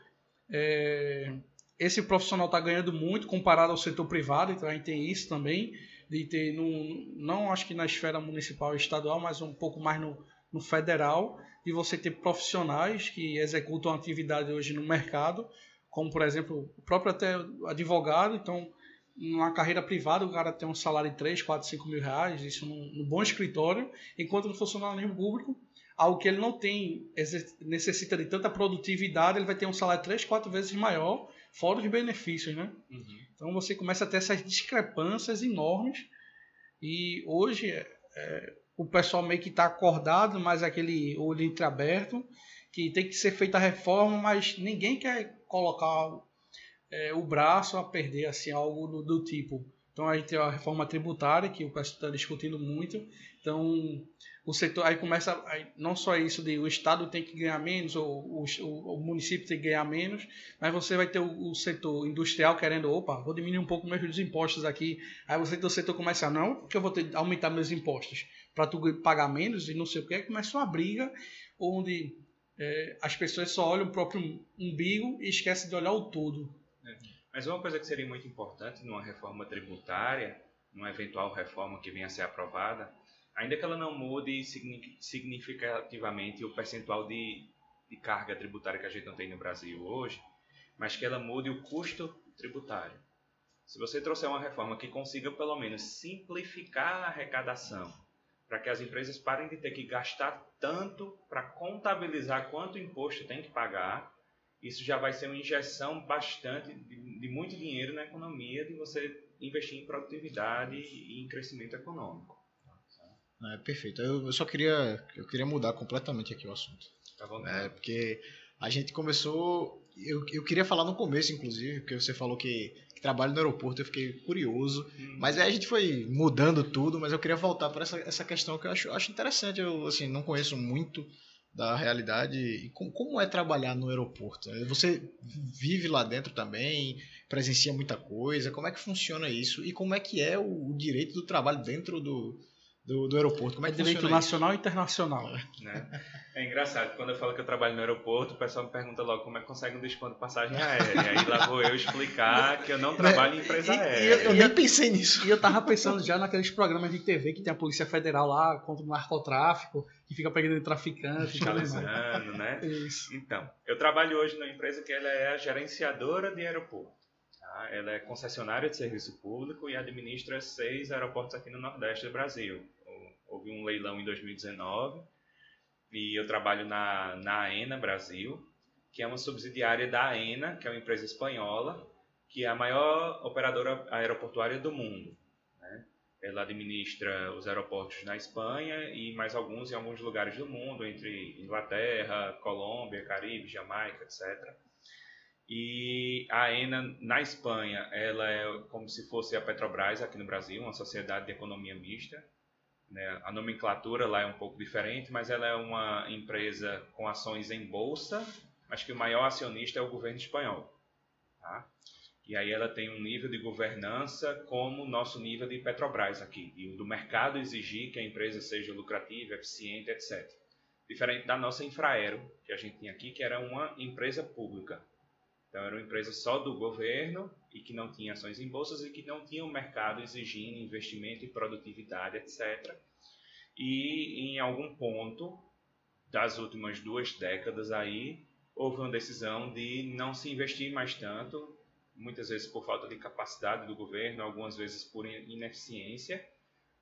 B: é, esse profissional está ganhando muito comparado ao setor privado, então a gente tem isso também, de ter, no, não acho que na esfera municipal e estadual, mas um pouco mais no, no federal, de você ter profissionais que executam atividade hoje no mercado, como por exemplo o próprio até advogado, então numa carreira privada o cara tem um salário de 3, 4, 5 mil reais, isso num, num bom escritório, enquanto no funcionalismo público, algo que ele não tem, necessita de tanta produtividade, ele vai ter um salário 3, 4 vezes maior, fora os benefícios, né? Uhum. Então você começa a ter essas discrepâncias enormes e hoje é, o pessoal meio que está acordado, mas aquele olho entreaberto, que tem que ser feita a reforma, mas ninguém quer colocar é, o braço a perder assim algo do, do, tipo. Então a gente tem a reforma tributária que o pessoal está discutindo muito. Então o setor aí começa aí, não só isso de o estado tem que ganhar menos ou o, município tem que ganhar menos, mas você vai ter o, o, setor industrial querendo, opa, vou diminuir um pouco meus impostos aqui. Aí você tem o setor comercial, não, porque eu vou ter, aumentar meus impostos para tu pagar menos e não sei o que. Começa uma briga onde é, as pessoas só olham o próprio umbigo e esquecem de olhar o todo.
D: Mas uma coisa que seria muito importante numa reforma tributária, numa eventual reforma que venha a ser aprovada, ainda que ela não mude significativamente o percentual de de carga tributária que a gente não tem no Brasil hoje, mas que ela mude o custo tributário. Se você trouxer uma reforma que consiga pelo menos simplificar a arrecadação, para que as empresas parem de ter que gastar tanto para contabilizar quanto imposto tem que pagar, isso já vai ser uma injeção bastante de, de muito dinheiro na economia de você investir em produtividade e em crescimento econômico.
C: É, perfeito. Eu, eu, só queria eu queria mudar completamente aqui o assunto.
D: Tá bom.
C: É, porque a gente começou. Eu, eu queria falar no começo, inclusive, porque você falou que, que trabalha no aeroporto, eu fiquei curioso. Hum. Mas aí a gente foi mudando tudo, mas eu queria voltar para essa, essa questão que eu acho, acho interessante. Eu assim, não conheço muito da realidade. E como, como é trabalhar no aeroporto? Você vive lá dentro também? Presencia muita coisa? Como é que funciona isso? E como é que é o, o direito do trabalho dentro do, do, do aeroporto. Como é que
B: Direito nacional e internacional.
D: Né? É engraçado, quando eu falo que eu trabalho no aeroporto, o pessoal me pergunta logo como é que consegue um desconto de passagem aérea. E aí lá vou eu explicar que eu não trabalho em empresa aérea.
C: E, eu, eu nem pensei nisso.
B: E eu tava pensando já naqueles programas de TV que tem a Polícia Federal lá contra o narcotráfico, que fica pegando traficante.
D: Fiscalizando, né?
B: Isso.
D: Então, eu trabalho hoje numa empresa que ela é a gerenciadora de aeroporto. Tá? Ela é concessionária de serviço público e administra seis aeroportos aqui no Nordeste do Brasil houve um leilão em 2019 e eu trabalho na, na AENA Brasil, que é uma subsidiária da AENA, que é uma empresa espanhola, que é a maior operadora aeroportuária do mundo. Né? Ela administra os aeroportos na Espanha e mais alguns em alguns lugares do mundo, entre Inglaterra, Colômbia, Caribe, Jamaica, etc. E a AENA na Espanha, ela é como se fosse a Petrobras aqui no Brasil, uma sociedade de economia mista. Né? A nomenclatura lá é um pouco diferente, mas ela é uma empresa com ações em bolsa, mas que o maior acionista é o governo espanhol. Tá? E aí ela tem um nível de governança como o nosso nível de Petrobras aqui, e o do mercado exigir que a empresa seja lucrativa, eficiente, etc. Diferente da nossa Infraero, que a gente tinha aqui, que era uma empresa pública. Então era uma empresa só do governo e que não tinha ações em bolsas e que não tinha o um mercado exigindo investimento e produtividade, etc. E em algum ponto das últimas duas décadas aí houve uma decisão de não se investir mais tanto, muitas vezes por falta de capacidade do governo, algumas vezes por ineficiência.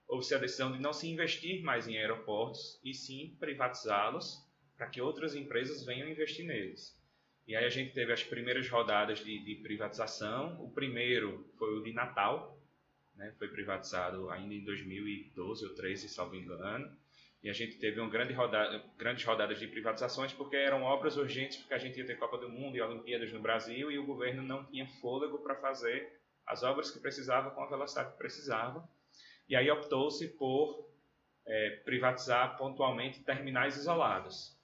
D: Houve-se a decisão de não se investir mais em aeroportos e sim privatizá-los para que outras empresas venham investir neles. E aí a gente teve as primeiras rodadas de, de privatização. O primeiro foi o de Natal, né? foi privatizado ainda em 2012 ou 2013, salvo engano. E a gente teve uma grande rodada, grandes rodadas de privatizações porque eram obras urgentes, porque a gente ia ter Copa do Mundo e Olimpíadas no Brasil e o governo não tinha fôlego para fazer as obras que precisava com a velocidade que precisava. E aí optou-se por é, privatizar pontualmente terminais isolados.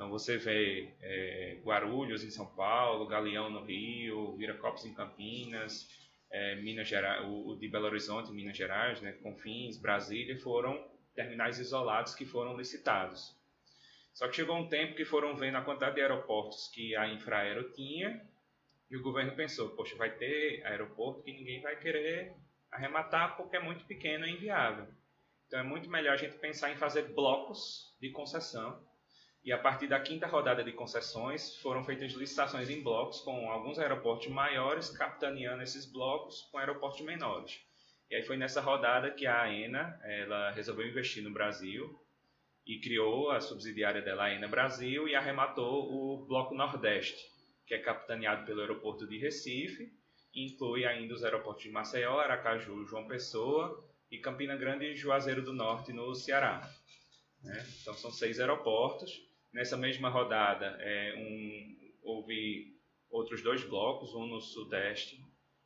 D: Então você vê é, Guarulhos em São Paulo, Galeão no Rio, Viracopos em Campinas, é, Minas Gerais, o, o, de Belo Horizonte, Minas Gerais, né, Confins, Brasília, foram terminais isolados que foram licitados. Só que chegou um tempo que foram vendo a quantidade de aeroportos que a Infraero tinha e o governo pensou, poxa, vai ter aeroporto que ninguém vai querer arrematar porque é muito pequeno e inviável. Então é muito melhor a gente pensar em fazer blocos de concessão e a partir da quinta rodada de concessões foram feitas licitações em blocos com alguns aeroportos maiores capitaneando esses blocos com aeroportos menores. E aí foi nessa rodada que a AENA ela resolveu investir no Brasil e criou a subsidiária dela, a AENA Brasil, e arrematou o Bloco Nordeste, que é capitaneado pelo aeroporto de Recife, e inclui ainda os aeroportos de Maceió, Aracaju, João Pessoa e Campina Grande e Juazeiro do Norte, no Ceará. Né? Então são seis aeroportos Nessa mesma rodada, é, um, houve outros dois blocos, um no Sudeste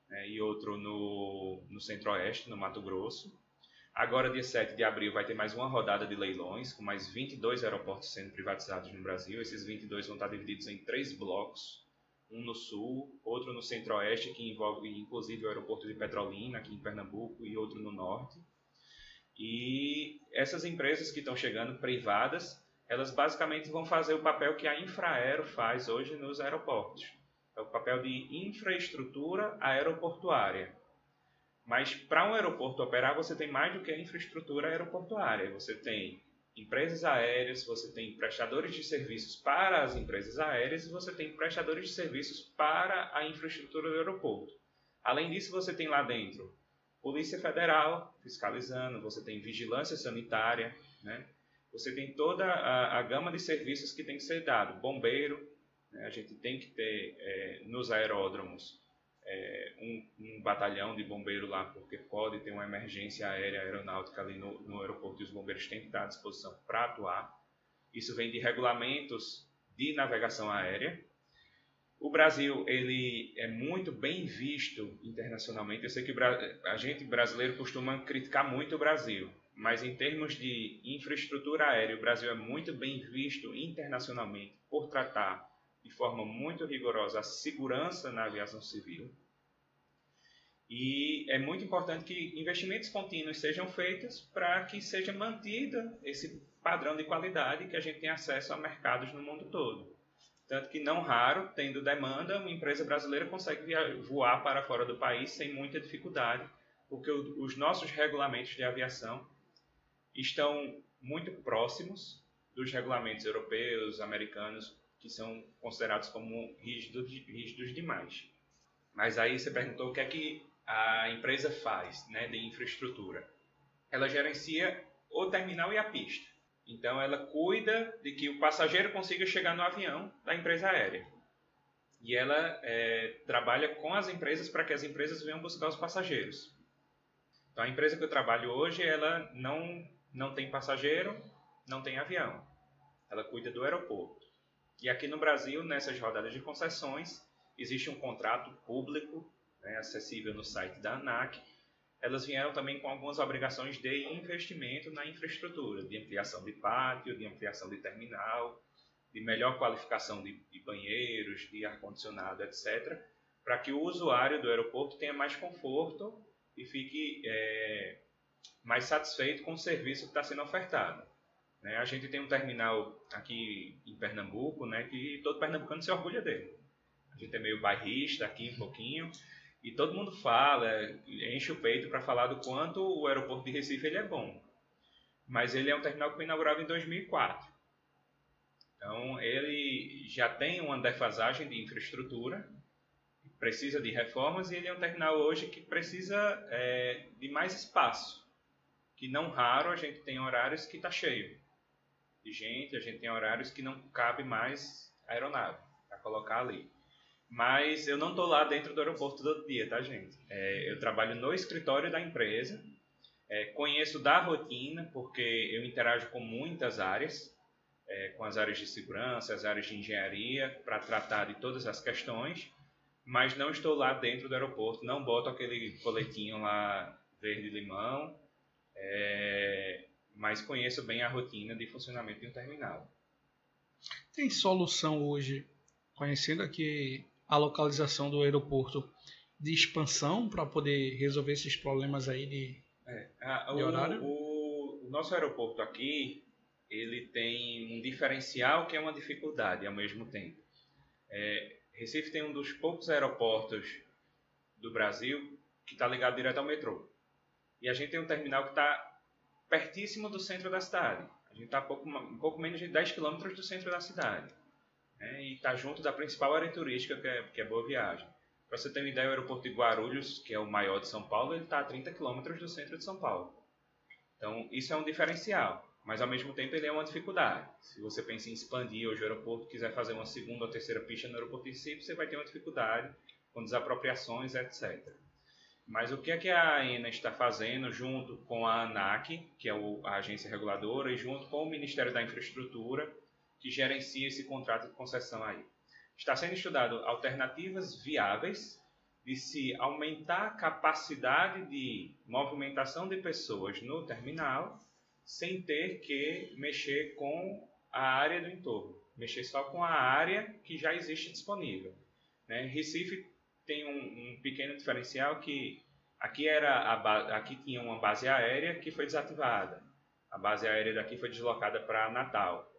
D: né, e outro no, no Centro-Oeste, no Mato Grosso. Agora, dia 7 de abril, vai ter mais uma rodada de leilões, com mais 22 aeroportos sendo privatizados no Brasil. Esses 22 vão estar divididos em três blocos, um no Sul, outro no Centro-Oeste, que envolve inclusive o aeroporto de Petrolina, aqui em Pernambuco, e outro no Norte. E essas empresas que estão chegando, privadas, elas basicamente vão fazer o papel que a Infraero faz hoje nos aeroportos. É o papel de infraestrutura aeroportuária. Mas para um aeroporto operar, você tem mais do que a infraestrutura aeroportuária. Você tem empresas aéreas, você tem prestadores de serviços para as empresas aéreas e você tem prestadores de serviços para a infraestrutura do aeroporto. Além disso, você tem lá dentro Polícia Federal fiscalizando, você tem vigilância sanitária, né? Você tem toda a, a gama de serviços que tem que ser dado. Bombeiro, né? a gente tem que ter é, nos aeródromos é, um, um, batalhão de bombeiro lá, porque pode ter uma emergência aérea aeronáutica ali no, no aeroporto e os bombeiros têm que estar à disposição para atuar. Isso vem de regulamentos de navegação aérea. O Brasil ele é muito bem visto internacionalmente. Eu sei que a gente brasileiro costuma criticar muito o Brasil, mas em termos de infraestrutura aérea, o Brasil é muito bem visto internacionalmente por tratar de forma muito rigorosa a segurança na aviação civil. E é muito importante que investimentos contínuos sejam feitos para que seja mantido esse padrão de qualidade que a gente tem acesso a mercados no mundo todo. Tanto que, não raro, tendo demanda, uma empresa brasileira consegue voar para fora do país sem muita dificuldade, porque os nossos regulamentos de aviação estão muito próximos dos regulamentos europeus, americanos, que são considerados como rígidos, rígidos demais. Mas aí você perguntou o que é que a empresa faz né, de infraestrutura. Ela gerencia o terminal e a pista. Então ela cuida de que o passageiro consiga chegar no avião da empresa aérea. E ela é, trabalha com as empresas para que as empresas venham buscar os passageiros. Então a empresa que eu trabalho hoje, ela não, não tem passageiro, não tem avião. Ela cuida do aeroporto. E aqui no Brasil, nessas rodadas de concessões, existe um contrato público, né, acessível no site da ANAC. Elas vieram também com algumas obrigações de investimento na infraestrutura, de ampliação de pátio, de ampliação de terminal, de melhor qualificação de, de banheiros, de ar-condicionado, etc., para que o usuário do aeroporto tenha mais conforto e fique é, mais satisfeito com o serviço que está sendo ofertado. Né? A gente tem um terminal aqui em Pernambuco, né, que todo pernambucano se orgulha dele. A gente é meio bairrista aqui um pouquinho, e todo mundo fala, enche o peito para falar do quanto o aeroporto de Recife ele é bom. Mas ele é um terminal que foi inaugurado em 2004. Então, ele já tem uma defasagem de infraestrutura, precisa de reformas, e ele é um terminal hoje que precisa é, de mais espaço. Que não raro a gente tem horários que está cheio de gente, a gente tem horários que não cabe mais aeronave para colocar ali. Mas eu não estou lá dentro do aeroporto todo dia, tá, gente? É, eu trabalho no escritório da empresa, é, conheço da rotina, porque eu interajo com muitas áreas, é, com as áreas de segurança, as áreas de engenharia, para tratar de todas as questões, mas não estou lá dentro do aeroporto, não boto aquele coletinho lá verde-limão, é, mas conheço bem a rotina de funcionamento de um terminal.
B: Tem solução hoje, conhecendo aqui a localização do aeroporto, de expansão para poder resolver esses problemas aí de,
D: é, a, de horário? O, o, nosso aeroporto aqui, ele tem um diferencial que é uma dificuldade ao mesmo tempo. É, Recife tem um dos poucos aeroportos do Brasil que está ligado direto ao metrô. E a gente tem um terminal que está pertíssimo do centro da cidade. A gente está pouco, um pouco menos de 10 quilômetros do centro da cidade. Né? E está junto da principal área turística, que é, que é Boa Viagem. Para você ter uma ideia, o aeroporto de Guarulhos, que é o maior de São Paulo, ele está a 30 quilômetros do centro de São Paulo. Então, isso é um diferencial, mas ao mesmo tempo ele é uma dificuldade. Se você pensa em expandir hoje o aeroporto, quiser fazer uma segunda ou terceira pista no aeroporto em si, você vai ter uma dificuldade com desapropriações, etc. Mas o que é que a ANA está fazendo junto com a ANAC, que é a agência reguladora, e junto com o Ministério da Infraestrutura, que gerencia esse contrato de concessão aí? Está sendo estudado alternativas viáveis de se aumentar a capacidade de movimentação de pessoas no terminal sem ter que mexer com a área do entorno, mexer só com a área que já existe disponível. Né? Recife tem um, um pequeno diferencial que aqui era a aqui tinha uma base aérea que foi desativada. A base aérea daqui foi deslocada para Natal.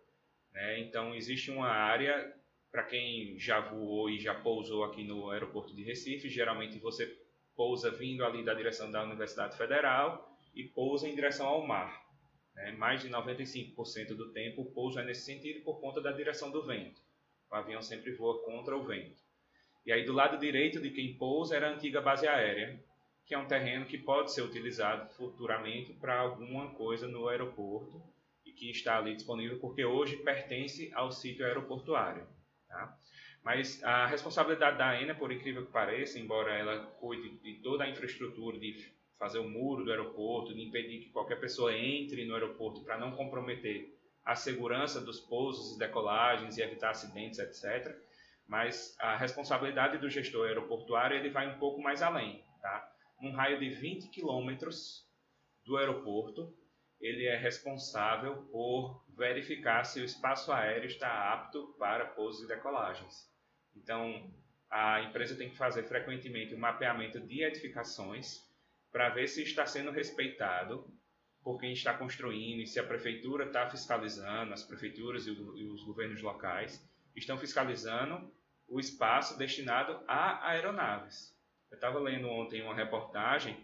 D: Né? Então existe uma área para quem já voou e já pousou aqui no aeroporto de Recife, geralmente você pousa vindo ali da direção da Universidade Federal e pousa em direção ao mar. Né? Mais de 95% do tempo o pouso é nesse sentido por conta da direção do vento. O avião sempre voa contra o vento. E aí do lado direito de quem pousa era a antiga base aérea, que é um terreno que pode ser utilizado futuramente para alguma coisa no aeroporto e que está ali disponível porque hoje pertence ao sítio aeroportuário. Tá? Mas a responsabilidade da ANA, por incrível que pareça, embora ela cuide de toda a infraestrutura, de fazer o muro do aeroporto, de impedir que qualquer pessoa entre no aeroporto para não comprometer a segurança dos pousos e decolagens e evitar acidentes, etc. Mas a responsabilidade do gestor aeroportuário ele vai um pouco mais além. Tá? Num raio de 20 quilômetros do aeroporto, ele é responsável por verificar se o espaço aéreo está apto para pousos e decolagens. Então, a empresa tem que fazer frequentemente o um mapeamento de edificações para ver se está sendo respeitado por quem está construindo e se a prefeitura está fiscalizando, as prefeituras e os governos locais estão fiscalizando o espaço destinado a aeronaves. Eu estava lendo ontem uma reportagem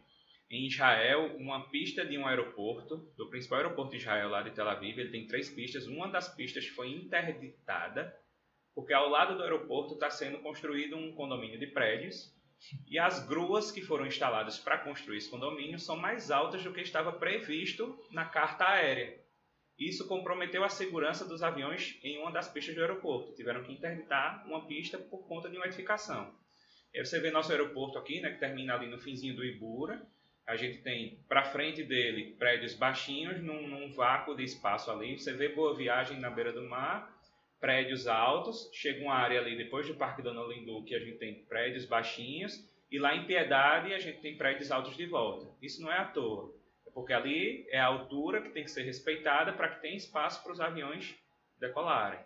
D: em Israel, uma pista de um aeroporto, do principal aeroporto de Israel, lá de Tel Aviv, ele tem três pistas. Uma das pistas foi interditada, porque ao lado do aeroporto está sendo construído um condomínio de prédios, e as gruas que foram instaladas para construir esse condomínio são mais altas do que estava previsto na carta aérea. Isso comprometeu a segurança dos aviões em uma das pistas do aeroporto. Tiveram que interditar uma pista por conta de uma edificação. Aí você vê nosso aeroporto aqui, né, que termina ali no finzinho do Ibura, a gente tem para frente dele prédios baixinhos num, num, vácuo de espaço ali. Você vê Boa Viagem na beira do mar, prédios altos. Chega uma área ali depois do Parque Dona Lindu que a gente tem prédios baixinhos. E lá em Piedade a gente tem prédios altos de volta. Isso não é à toa. Porque ali é a altura que tem que ser respeitada para que tenha espaço para os aviões decolarem.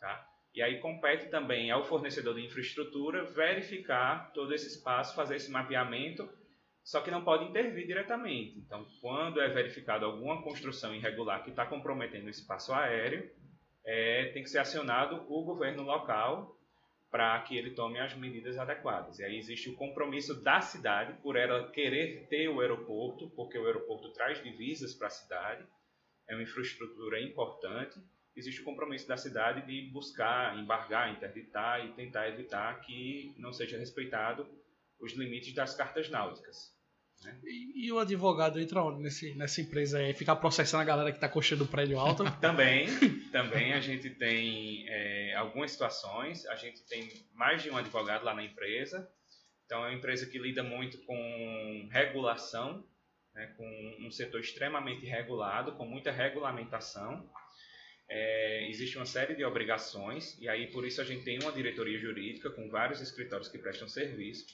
D: Tá? E aí compete também ao fornecedor de infraestrutura verificar todo esse espaço, fazer esse mapeamento só que não pode intervir diretamente. Então, quando é verificado alguma construção irregular que está comprometendo o espaço aéreo, é, tem que ser acionado o governo local para que ele tome as medidas adequadas. E aí existe o compromisso da cidade por ela querer ter o aeroporto, porque o aeroporto traz divisas para a cidade, é uma infraestrutura importante. Existe o compromisso da cidade de buscar, embargar, interditar e tentar evitar que não seja respeitado os limites das cartas náuticas.
B: Né? E, e, o advogado entra onde nesse, nessa empresa aí? Ficar processando a galera que está construindo o prédio alto?
D: também, também a gente tem é, algumas situações. A gente tem mais de um advogado lá na empresa. Então é uma empresa que lida muito com regulação, né, com um setor extremamente regulado, com muita regulamentação. É, existe uma série de obrigações e aí por isso a gente tem uma diretoria jurídica com vários escritórios que prestam serviço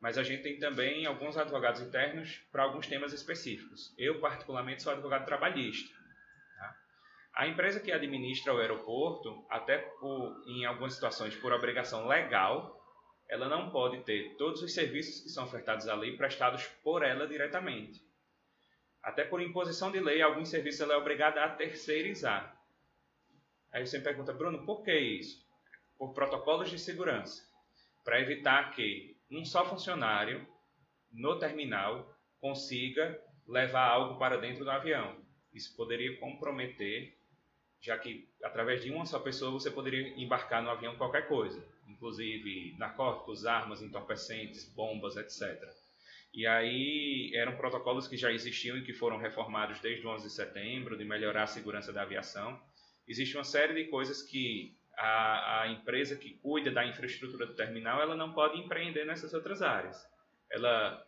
D: mas a gente tem também alguns advogados internos para alguns temas específicos. Eu, particularmente, sou advogado trabalhista. Tá? A empresa que administra o aeroporto, até por, em algumas situações por obrigação legal, ela não pode ter todos os serviços que são ofertados ali prestados por ela diretamente. Até por imposição de lei, alguns serviços ela é obrigada a terceirizar. Aí você me pergunta, Bruno, por que isso? Por protocolos de segurança, para evitar que um só funcionário no terminal consiga levar algo para dentro do avião. Isso poderia comprometer, já que através de uma só pessoa você poderia embarcar no avião qualquer coisa, inclusive narcóticos, armas, entorpecentes, bombas, etc. E aí eram protocolos que já existiam e que foram reformados desde o 11 de setembro, de melhorar a segurança da aviação. Existe uma série de coisas que a, a empresa que cuida da infraestrutura do terminal ela não pode empreender nessas outras áreas. Ela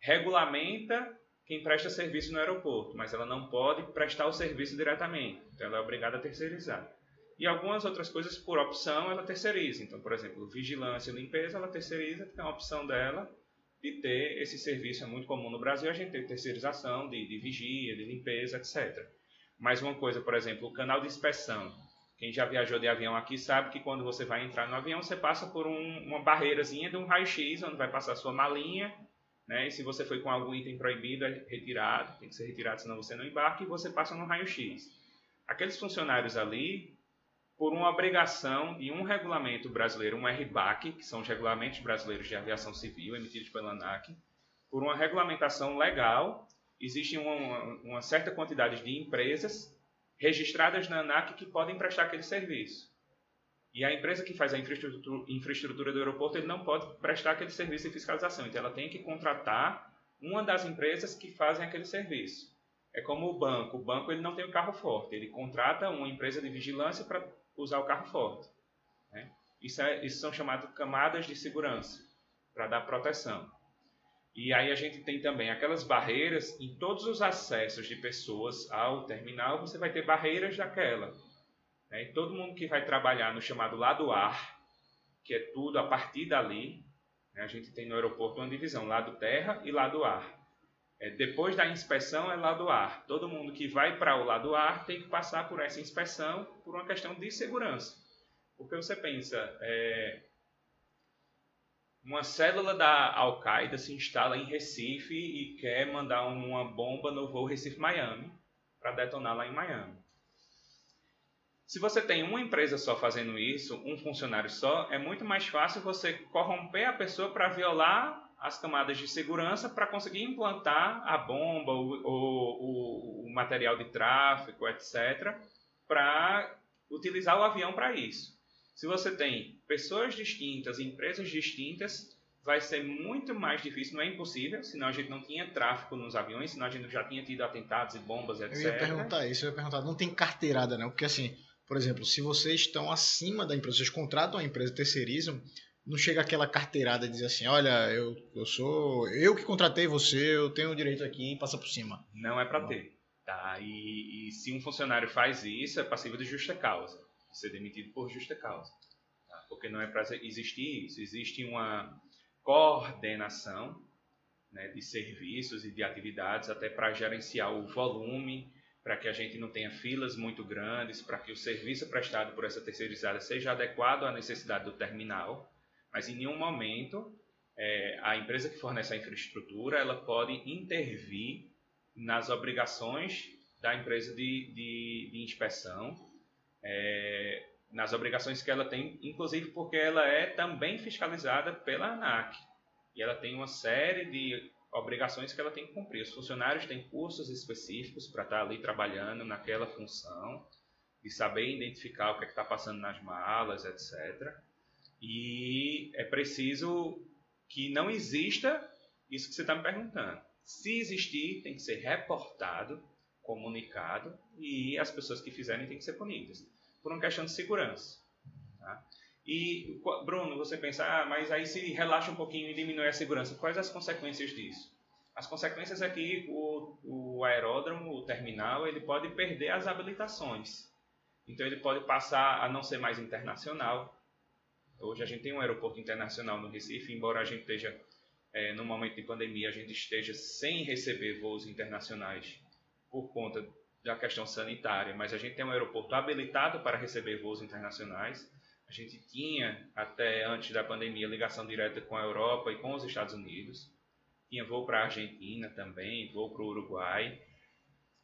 D: regulamenta quem presta serviço no aeroporto, mas ela não pode prestar o serviço diretamente. Então ela é obrigada a terceirizar. E algumas outras coisas, por opção, ela terceiriza. Então, por exemplo, vigilância e limpeza, ela terceiriza, porque é uma opção dela de ter esse serviço. É muito comum no Brasil a gente ter terceirização de, de vigia, de limpeza, etc. Mas uma coisa, por exemplo, o canal de inspeção. Quem já viajou de avião aqui sabe que quando você vai entrar no avião, você passa por um, uma barreirazinha de um raio-x, onde vai passar sua malinha, né? E se você foi com algum item proibido, é retirado, tem que ser retirado, senão você não embarca, e você passa no raio-x. Aqueles funcionários ali, por uma obrigação de um regulamento brasileiro, um RBAC, que são os regulamentos brasileiros de aviação civil, emitidos pela ANAC, por uma regulamentação legal, existe uma, uma certa quantidade de empresas registradas na ANAC que podem prestar aquele serviço. E a empresa que faz a infraestrutura, do aeroporto ele não pode prestar aquele serviço de fiscalização. Então, ela tem que contratar uma das empresas que fazem aquele serviço. É como o banco. O banco ele não tem o carro forte. Ele contrata uma empresa de vigilância para usar o carro forte. Né? Isso, é, isso são chamadas camadas de segurança, para dar proteção. E aí a gente tem também aquelas barreiras em todos os acessos de pessoas ao terminal, você vai ter barreiras daquela. Né? E todo mundo que vai trabalhar no chamado lado ar, que é tudo a partir dali, né? a gente tem no aeroporto uma divisão, lado terra e lado ar. É, depois da inspeção é lado ar. Todo mundo que vai para o lado ar tem que passar por essa inspeção por uma questão de segurança. Porque você pensa, é, uma célula da Al-Qaeda se instala em Recife e quer mandar uma bomba no voo Recife-Miami para detonar lá em Miami. Se você tem uma empresa só fazendo isso, um funcionário só, é muito mais fácil você corromper a pessoa para violar as camadas de segurança para conseguir implantar a bomba, o, o, o material de tráfego, etc., para utilizar o avião para isso. Se você tem pessoas distintas, empresas distintas, vai ser muito mais difícil, não é impossível, senão a gente não tinha tráfego nos aviões, senão a gente já tinha tido atentados e bombas, etc.
C: Eu ia perguntar isso, eu ia perguntar, não tem carteirada não, porque assim, por exemplo, se vocês estão acima da empresa, vocês contratam a empresa, terceirizam, não chega aquela carteirada e diz assim, olha, eu, eu sou eu que contratei você, eu tenho o direito aqui e passa por cima.
D: Não é para ter. Tá? E, e, se um funcionário faz isso, é passível de justa causa. De ser demitido por justa causa. Tá? Porque não é para existir isso. Existe uma coordenação né, de serviços e de atividades até para gerenciar o volume para que a gente não tenha filas muito grandes, para que o serviço prestado por essa terceirizada seja adequado à necessidade do terminal, mas em nenhum momento é, a empresa que fornece a infraestrutura ela pode intervir nas obrigações da empresa de, de, de inspeção, é, nas obrigações que ela tem, inclusive porque ela é também fiscalizada pela ANAC. E ela tem uma série de obrigações que ela tem que cumprir. Os funcionários têm cursos específicos para estar ali trabalhando naquela função, de saber identificar o que é está passando nas malas, etc. E é preciso que não exista isso que você está me perguntando. Se existir, tem que ser reportado, comunicado e as pessoas que fizerem têm que ser punidas por uma questão de segurança. Tá? E, Bruno, você pensa, ah, mas aí se relaxa um pouquinho e diminui a segurança, quais as consequências disso? As consequências é que o, o aeródromo, o terminal, ele pode perder as habilitações. Então ele pode passar a não ser mais internacional. Hoje a gente tem um aeroporto internacional no Recife, embora a gente esteja, é, no momento de pandemia, a gente esteja sem receber voos internacionais por conta da questão sanitária, mas a gente tem um aeroporto habilitado para receber voos internacionais. A gente tinha, até antes da pandemia, ligação direta com a Europa e com os Estados Unidos. Tinha voo para a Argentina também, voo para o Uruguai.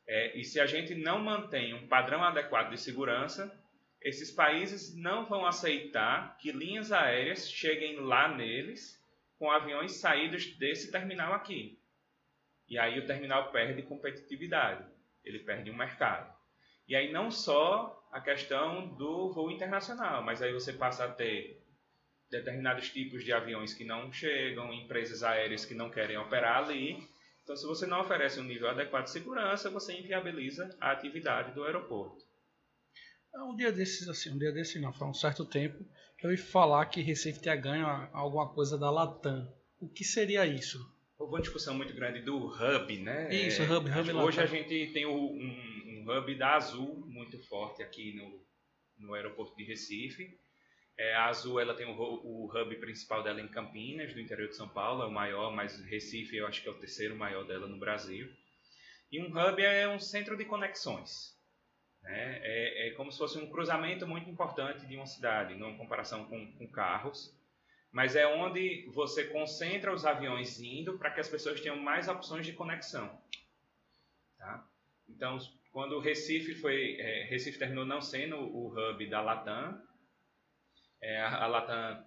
D: É, e se a gente não mantém um padrão adequado de segurança, esses países não vão aceitar que linhas aéreas cheguem lá neles com aviões saídos desse terminal aqui. E aí o terminal perde competitividade, ele perde um mercado. E aí não só a questão do voo internacional, mas aí você passa a ter determinados tipos de aviões que não chegam, empresas aéreas que não querem operar ali. Então, se você não oferece um nível adequado de segurança, você inviabiliza a atividade do aeroporto.
B: Um dia desses, assim, um dia desses não, foi um certo tempo, eu ouvi falar que Recife tinha ganho alguma coisa da Latam. O que seria isso?
D: Houve uma discussão muito grande do hub, né?
B: Isso, hub, hub
D: Hoje a gente tem um, hub da Azul muito forte aqui no, no aeroporto de Recife. É, a Azul ela tem o, o, hub principal dela em Campinas, no interior de São Paulo, é o maior, mas Recife eu acho que é o terceiro maior dela no Brasil. E um hub é um centro de conexões. Né? É, é como se fosse um cruzamento muito importante de uma cidade, numa comparação com, com carros. Mas é onde você concentra os aviões indo para que as pessoas tenham mais opções de conexão. Tá? Então, quando o Recife foi, é, Recife terminou não sendo o hub da Latam, é, a, a Latam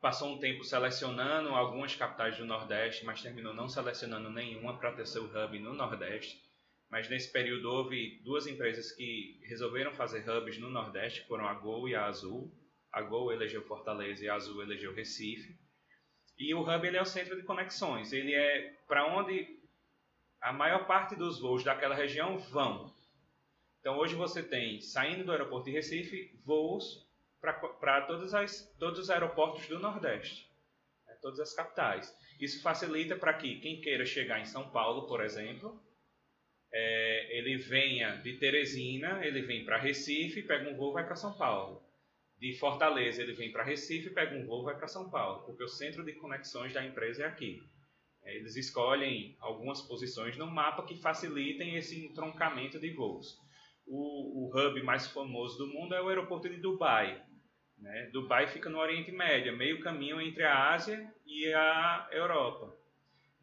D: passou um tempo selecionando algumas capitais do Nordeste, mas terminou não selecionando nenhuma para ter seu hub no Nordeste. Mas nesse período houve duas empresas que resolveram fazer hubs no Nordeste, foram a Gol e a Azul. A Gol elegeu Fortaleza e a Azul elegeu Recife. E o hub ele é o centro de conexões. Ele é para onde a maior parte dos voos daquela região vão. Então hoje você tem, saindo do aeroporto de Recife, voos para todos os aeroportos do Nordeste, né, todas as capitais. Isso facilita para que quem queira chegar em São Paulo, por exemplo, é, ele venha de Teresina, ele vem para Recife, pega um voo e vai para São Paulo. De Fortaleza, ele vem para Recife, pega um voo e vai para São Paulo, porque o centro de conexões da empresa é aqui. É, eles escolhem algumas posições no mapa que facilitem esse entroncamento de voos. O, o hub mais famoso do mundo é o aeroporto de Dubai, né? Dubai fica no Oriente Médio, meio caminho entre a Ásia e a Europa.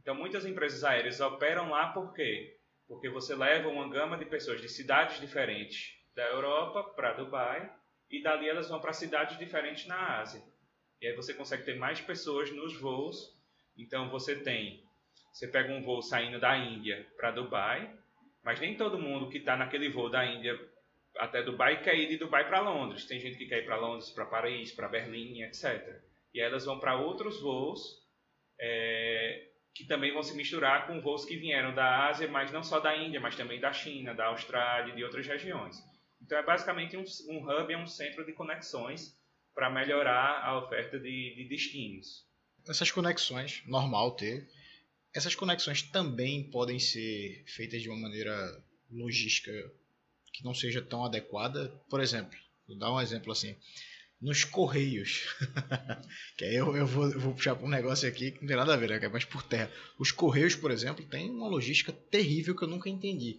D: Então, muitas empresas aéreas operam lá por quê? Porque você leva uma gama de pessoas de cidades diferentes da Europa para Dubai e dali elas vão para cidades diferentes na Ásia. E aí você consegue ter mais pessoas nos voos. Então, você tem, você pega um voo saindo da Índia para Dubai, mas nem todo mundo que está naquele voo da Índia até Dubai quer ir de Dubai para Londres. Tem gente que quer ir para Londres, para Paris, para Berlim, etc. E elas vão para outros voos é, que também vão se misturar com voos que vieram da Ásia, mas não só da Índia, mas também da China, da Austrália e de outras regiões. Então é basicamente um, um hub, é um centro de conexões para melhorar a oferta de, de destinos.
C: Essas conexões, normal ter, essas conexões também podem ser feitas de uma maneira logística que não seja tão adequada. Por exemplo, vou dar um exemplo assim. Nos Correios. que aí eu, eu, vou, eu vou puxar para um negócio aqui que não tem nada a ver, né? é mais por terra. Os Correios, por exemplo, tem uma logística terrível que eu nunca entendi.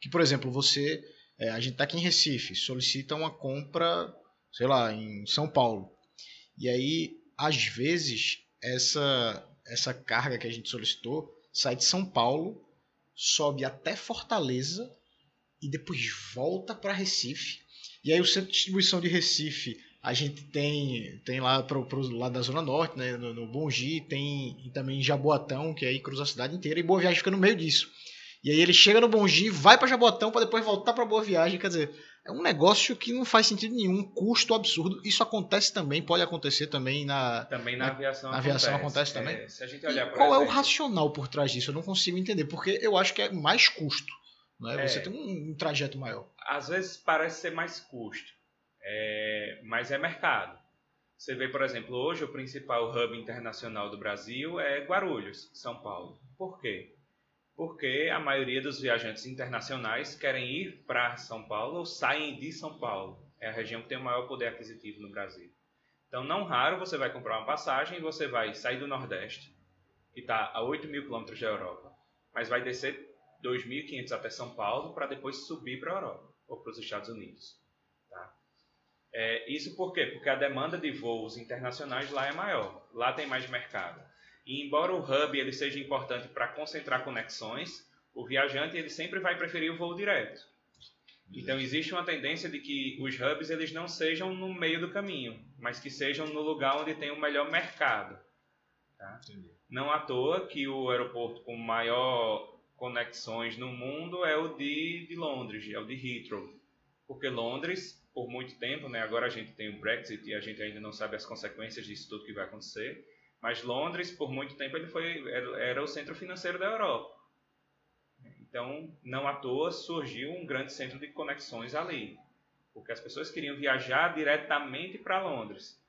C: Que, por exemplo, você. É, a gente está aqui em Recife, solicita uma compra, sei lá, em São Paulo. E aí, às vezes, essa, essa carga que a gente solicitou sai de São Paulo, sobe até Fortaleza e depois volta para Recife. E aí o centro de distribuição de Recife a gente tem tem lá para o lado da Zona Norte, né, no, no Bongi, tem também em Jaboatão, que aí cruza a cidade inteira, e Boa Viagem fica no meio disso. E aí ele chega no Bongi, vai para Jaboatão para depois voltar para Boa Viagem, quer dizer, é um negócio que não faz sentido nenhum, custo absurdo. Isso acontece também, pode acontecer também na
D: também na, na aviação.
C: Na aviação acontece, também.
D: É, se a gente olhar,
C: qual
D: exemplo,
C: é o racional por trás disso? Eu não consigo entender, porque eu acho que é mais custo. Né? É, você tem um, um, trajeto maior.
D: Às vezes parece ser mais custo, é, mas é mercado. Você vê, por exemplo, hoje o principal hub internacional do Brasil é Guarulhos, São Paulo. Por quê? Porque a maioria dos viajantes internacionais querem ir para São Paulo ou saem de São Paulo. É a região que tem o maior poder aquisitivo no Brasil. Então, não raro você vai comprar uma passagem e você vai sair do Nordeste, que está a 8 mil quilômetros da Europa, mas vai descer 2.500 até São Paulo para depois subir para a Europa ou para os Estados Unidos. Tá? É, isso por quê? Porque a demanda de voos internacionais lá é maior, lá tem mais mercado. E embora o hub ele seja importante para concentrar conexões, o viajante ele sempre vai preferir o voo direto. Então existe uma tendência de que os hubs eles não sejam no meio do caminho, mas que sejam no lugar onde tem o melhor mercado. Tá? Não à toa que o aeroporto com maior conexões no mundo é o de, de Londres, é o de Heathrow. Porque Londres, por muito tempo, né, agora a gente tem o Brexit e a gente ainda não sabe as consequências disso tudo que vai acontecer, mas Londres, por muito tempo, ele foi, era, o centro financeiro da Europa. Então, não à toa surgiu um grande centro de conexões ali, porque as pessoas queriam viajar diretamente para Londres.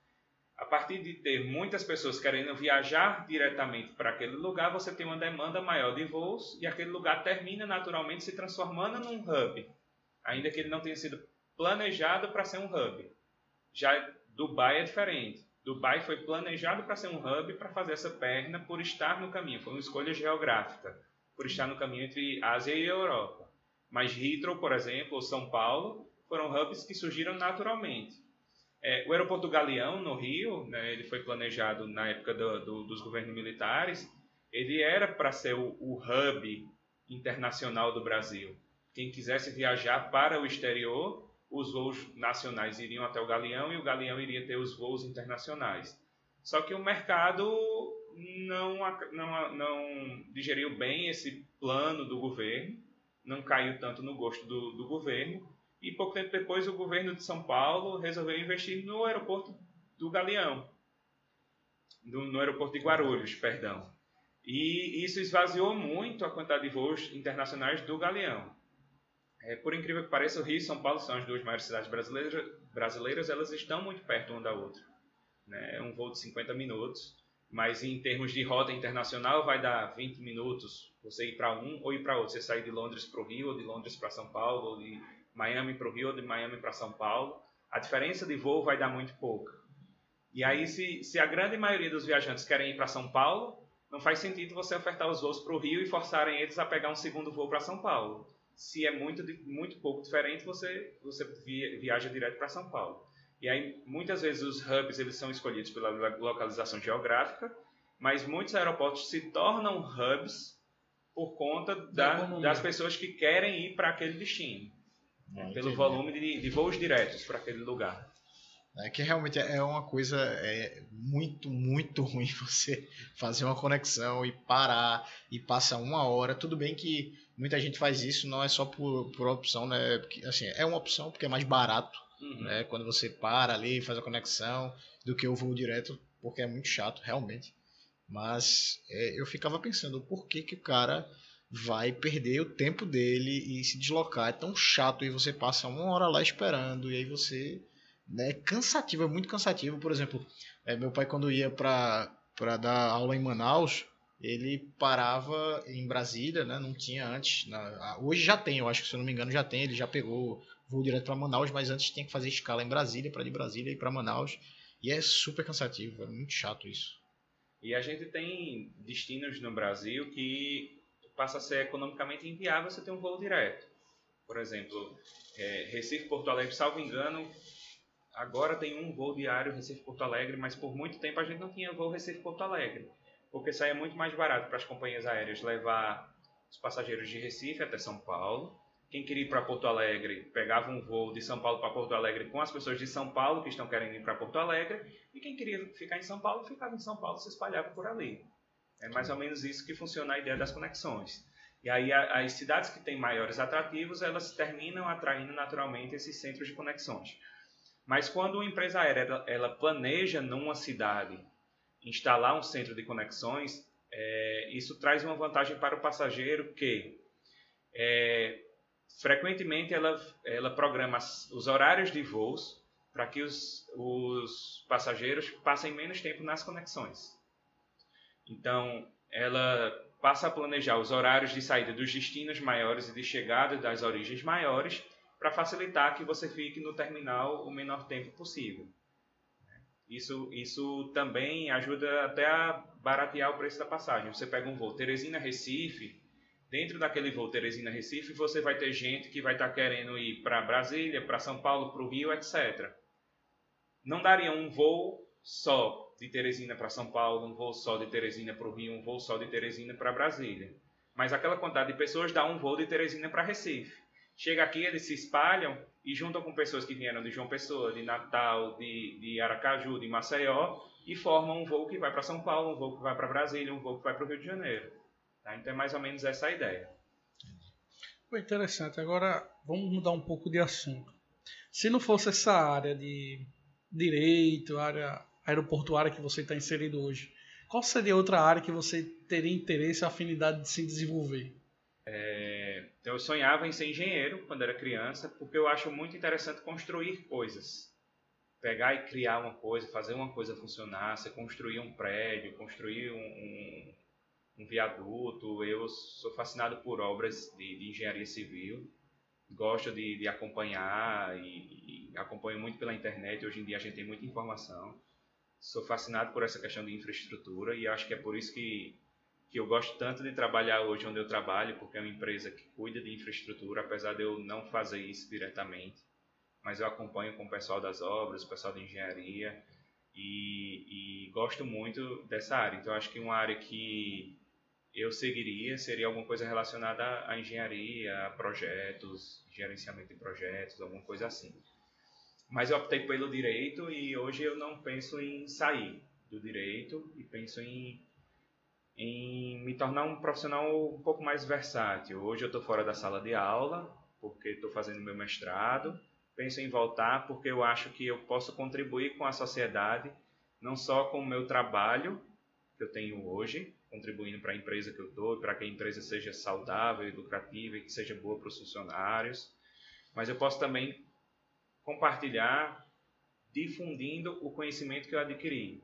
D: A partir de ter muitas pessoas querendo viajar diretamente para aquele lugar, você tem uma demanda maior de voos e aquele lugar termina naturalmente se transformando num hub, ainda que ele não tenha sido planejado para ser um hub. Já Dubai é diferente. Dubai foi planejado para ser um hub para fazer essa perna por estar no caminho, foi uma escolha geográfica, por estar no caminho entre Ásia e Europa. Mas Heathrow, por exemplo, ou São Paulo, foram hubs que surgiram naturalmente. É, o aeroporto Galeão, no Rio, né, ele foi planejado na época do, do, dos governos militares, ele era para ser o, o hub internacional do Brasil. Quem quisesse viajar para o exterior, os voos nacionais iriam até o Galeão e o Galeão iria ter os voos internacionais. Só que o mercado não, não, não digeriu bem esse plano do governo, não caiu tanto no gosto do, do governo, e pouco tempo depois o governo de São Paulo resolveu investir no aeroporto do Galeão, no, no aeroporto de Guarulhos, perdão. E isso esvaziou muito a quantidade de voos internacionais do Galeão. É, por incrível que pareça, o Rio e São Paulo são as duas maiores cidades brasileiras, brasileiras elas estão muito perto uma da outra. Né? É um voo de 50 minutos, mas em termos de rota internacional vai dar 20 minutos você ir para um ou ir para outro. Você sair de Londres para o Rio, ou de Londres para São Paulo, ou de Miami para o Rio, ou de Miami para São Paulo. A diferença de voo vai dar muito pouca. E aí, se, se a grande maioria dos viajantes querem ir para São Paulo, não faz sentido você ofertar os voos para o Rio e forçarem eles a pegar um segundo voo para São Paulo. Se é muito, muito pouco diferente, você, você viaja direto para São Paulo. E aí, muitas vezes, os hubs eles são escolhidos pela localização geográfica, mas muitos aeroportos se tornam hubs por conta da, das pessoas que querem ir para aquele destino. Ah, pelo volume de, de voos diretos para aquele lugar.
C: É que realmente é uma coisa é muito, muito ruim você fazer uma conexão e parar e passar uma hora. Tudo bem que muita gente faz isso, não é só por, por opção, né? Porque, assim, é uma opção porque é mais barato, uhum. né? Quando você para ali faz a conexão do que o voo direto, porque é muito chato, realmente. Mas é, eu ficava pensando, por que, que o cara vai perder o tempo dele e se deslocar? É tão chato e você passa uma hora lá esperando e aí você né, cansativo, é muito cansativo. Por exemplo, é, meu pai quando ia para dar aula em Manaus, ele parava em Brasília, né, não tinha antes. Na, hoje já tem, eu acho que se eu não me engano já tem, ele já pegou voo direto para Manaus, mas antes tinha que fazer escala em Brasília, para de Brasília e para Manaus. E é super cansativo, é muito chato isso.
D: E a gente tem destinos no Brasil que passa a ser economicamente inviável você ter um voo direto. Por exemplo, é, Recife, Porto Alegre, salvo engano, Agora tem um voo diário Recife-Porto Alegre, mas por muito tempo a gente não tinha voo Recife-Porto Alegre, porque saía muito mais barato para as companhias aéreas levar os passageiros de Recife até São Paulo. Quem queria ir para Porto Alegre pegava um voo de São Paulo para Porto Alegre com as pessoas de São Paulo que estão querendo ir para Porto Alegre, e quem queria ficar em São Paulo ficava em São Paulo, se espalhava por ali. É mais ou menos isso que funciona a ideia das conexões. E aí as cidades que têm maiores atrativos, elas terminam atraindo naturalmente esses centros de conexões. Mas quando uma empresa aérea ela, ela planeja numa cidade instalar um centro de conexões, é, isso traz uma vantagem para o passageiro que é, frequentemente ela, ela programa os horários de voos para que os, os passageiros passem menos tempo nas conexões. Então, ela passa a planejar os horários de saída dos destinos maiores e de chegada das origens maiores para facilitar que você fique no terminal o menor tempo possível. Isso, isso também ajuda até a baratear o preço da passagem. Você pega um voo Teresina-Recife, dentro daquele voo Teresina-Recife, você vai ter gente que vai estar tá querendo ir para Brasília, para São Paulo, para o Rio, etc. Não daria um voo só de Teresina para São Paulo, um voo só de Teresina para o Rio, um voo só de Teresina para Brasília. Mas aquela quantidade de pessoas dá um voo de Teresina para Recife. Chega aqui, eles se espalham e juntam com pessoas que vieram de João Pessoa, de Natal, de, de Aracaju, de Maceió e formam um voo que vai para São Paulo, um voo que vai para Brasília, um voo que vai para o Rio de Janeiro. Tá? Então é mais ou menos essa a ideia.
B: Foi interessante. Agora vamos mudar um pouco de assunto. Se não fosse essa área de direito, área aeroportuária que você está inserido hoje, qual seria outra área que você teria interesse e afinidade de se desenvolver?
D: É, então eu sonhava em ser engenheiro quando era criança, porque eu acho muito interessante construir coisas. Pegar e criar uma coisa, fazer uma coisa funcionar, você construir um prédio, construir um, um, um viaduto. Eu sou fascinado por obras de, de engenharia civil, gosto de, de acompanhar e, e acompanho muito pela internet. Hoje em dia a gente tem muita informação. Sou fascinado por essa questão de infraestrutura e acho que é por isso que que eu gosto tanto de trabalhar hoje onde eu trabalho, porque é uma empresa que cuida de infraestrutura, apesar de eu não fazer isso diretamente. Mas eu acompanho com o pessoal das obras, o pessoal de engenharia, e, e gosto muito dessa área. Então, acho que uma área que eu seguiria seria alguma coisa relacionada à engenharia, a projetos, gerenciamento de projetos, alguma coisa assim. Mas eu optei pelo direito e hoje eu não penso em sair do direito e penso em, em me tornar um profissional um pouco mais versátil. Hoje eu estou fora da sala de aula, porque estou fazendo meu mestrado. Penso em voltar porque eu acho que eu posso contribuir com a sociedade, não só com o meu trabalho que eu tenho hoje, contribuindo para a empresa que eu estou, para que a empresa seja saudável lucrativa e que seja boa para os funcionários, mas eu posso também compartilhar, difundindo o conhecimento que eu adquiri.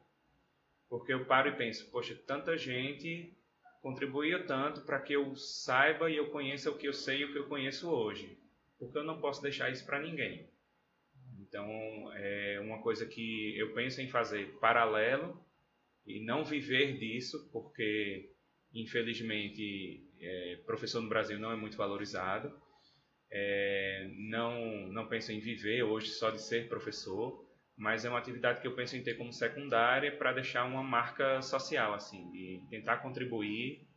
D: Porque eu paro e penso, poxa, tanta gente contribuiu tanto para que eu saiba e eu conheça o que eu sei e o que eu conheço hoje. Porque eu não posso deixar isso para ninguém. Então, é uma coisa que eu penso em fazer paralelo e não viver disso, porque infelizmente é, professor no Brasil não é muito valorizado. É, não, não penso em viver hoje só de ser professor, mas é uma atividade que eu penso em ter como secundária para deixar uma marca social, assim, e tentar contribuir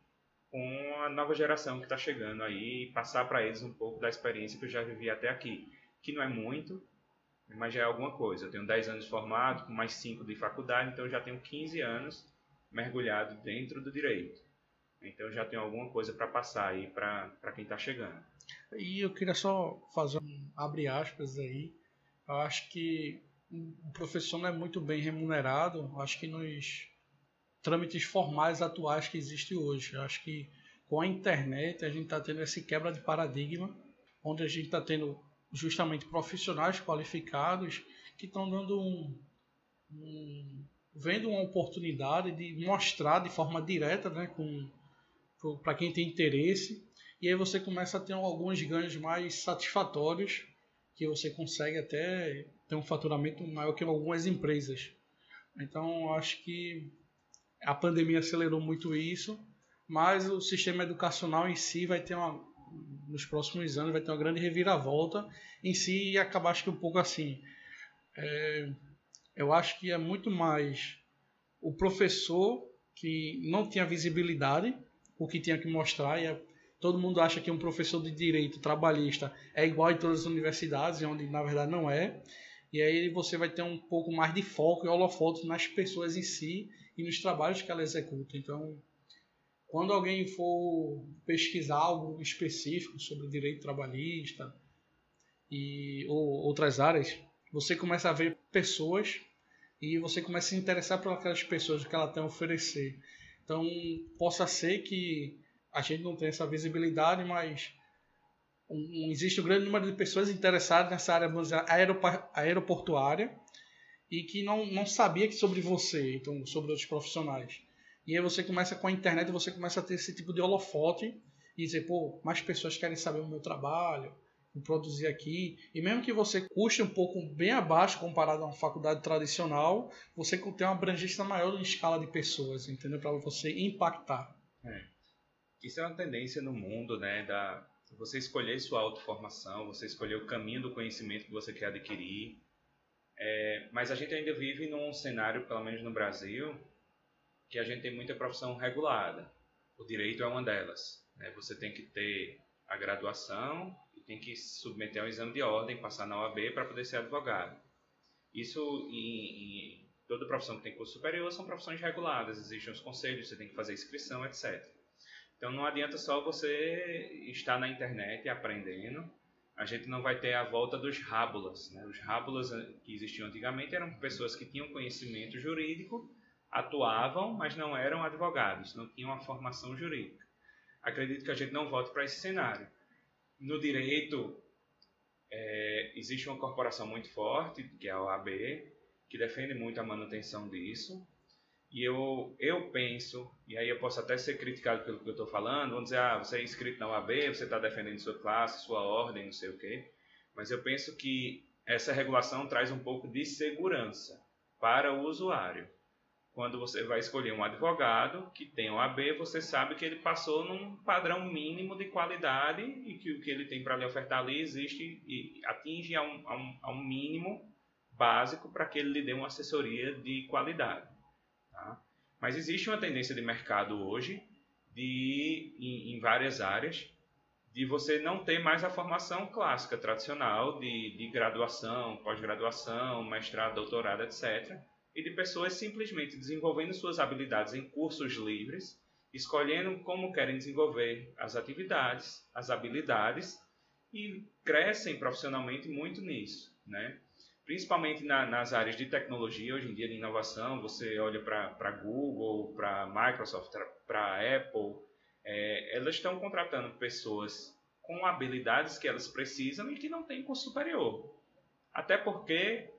D: com a nova geração que está chegando aí e passar para eles um pouco da experiência que eu já vivi até aqui, que não é muito, mas já é alguma coisa. Eu tenho 10 anos formado, com mais 5 de faculdade, então eu já tenho 15 anos mergulhado dentro do direito. Então já tenho alguma coisa para passar aí para quem está chegando.
B: E eu queria só fazer um abre aspas aí. Eu acho que o professor não é muito bem remunerado, acho que nos trâmites formais atuais que existem hoje. Acho que com a internet a gente está tendo esse quebra de paradigma, onde a gente está tendo justamente profissionais qualificados que estão dando um, um, vendo uma oportunidade de mostrar de forma direta, né, para quem tem interesse, e aí você começa a ter alguns ganhos mais satisfatórios que você consegue até ter um faturamento maior que algumas empresas. Então, acho que a pandemia acelerou muito isso, mas o sistema educacional em si vai ter uma, nos próximos anos vai ter uma grande reviravolta em si e acabar acho que um pouco assim. É, eu acho que é muito mais o professor que não tinha visibilidade, o que tinha que mostrar, é, todo mundo acha que um professor de direito trabalhista é igual em todas as universidades, onde na verdade não é. E aí você vai ter um pouco mais de foco e holofote nas pessoas em si e nos trabalhos que ela executa. Então, quando alguém for pesquisar algo específico sobre direito trabalhista e ou outras áreas, você começa a ver pessoas e você começa a se interessar por aquelas pessoas que ela tem a oferecer. Então, possa ser que a gente não tenha essa visibilidade, mas um, existe um grande número de pessoas interessadas nessa área aeroportuária e que não, não sabia que sobre você, então sobre outros profissionais. E aí você começa com a internet, você começa a ter esse tipo de holofote e dizer, pô, mais pessoas querem saber o meu trabalho, produzir aqui. E mesmo que você custe um pouco bem abaixo comparado a uma faculdade tradicional, você tem uma abrangência maior em escala de pessoas, entendeu? Para você impactar.
D: É. Isso é uma tendência no mundo, né? Da você escolher sua autoformação, você escolher o caminho do conhecimento que você quer adquirir. É, mas a gente ainda vive num cenário, pelo menos no Brasil, que a gente tem muita profissão regulada. O direito é uma delas. Né? Você tem que ter a graduação e tem que submeter ao exame de ordem, passar na OAB para poder ser advogado. Isso em, em toda profissão que tem curso superior são profissões reguladas, existem os conselhos, você tem que fazer inscrição, etc. Então não adianta só você estar na internet aprendendo. A gente não vai ter a volta dos rábulas. Né? Os rábulas eh, que existiam antigamente eram pessoas que tinham conhecimento jurídico atuavam, mas não eram advogados, não tinham uma formação jurídica. Acredito que a gente não volte para esse cenário. No direito, é, existe uma corporação muito forte, que é a OAB, que defende muito a manutenção disso. E eu, eu penso, e aí eu posso até ser criticado pelo que eu estou falando, vão dizer, ah, você é inscrito na OAB, você está defendendo sua classe, sua ordem, não sei o quê. Mas eu penso que essa regulação traz um pouco de segurança para o usuário quando você vai escolher um advogado que tem OAB, você sabe que ele passou num padrão mínimo de qualidade e que o que ele tem para lhe ofertar ali existe e atinge a um, a um, a um mínimo básico para que ele lhe dê uma assessoria de qualidade. Mas existe uma tendência de mercado hoje, de, em, em várias áreas, de você não ter mais a formação clássica, tradicional, de, de graduação, pós-graduação, mestrado, doutorado, etc., e de pessoas simplesmente desenvolvendo suas habilidades em cursos livres, escolhendo como querem desenvolver as atividades, as habilidades e crescem profissionalmente muito nisso, né? Principalmente na, nas áreas de tecnologia, hoje em dia de inovação, você olha para Google, para Microsoft, para Apple, é, elas estão contratando pessoas com habilidades que elas precisam e que não têm curso superior. Até porque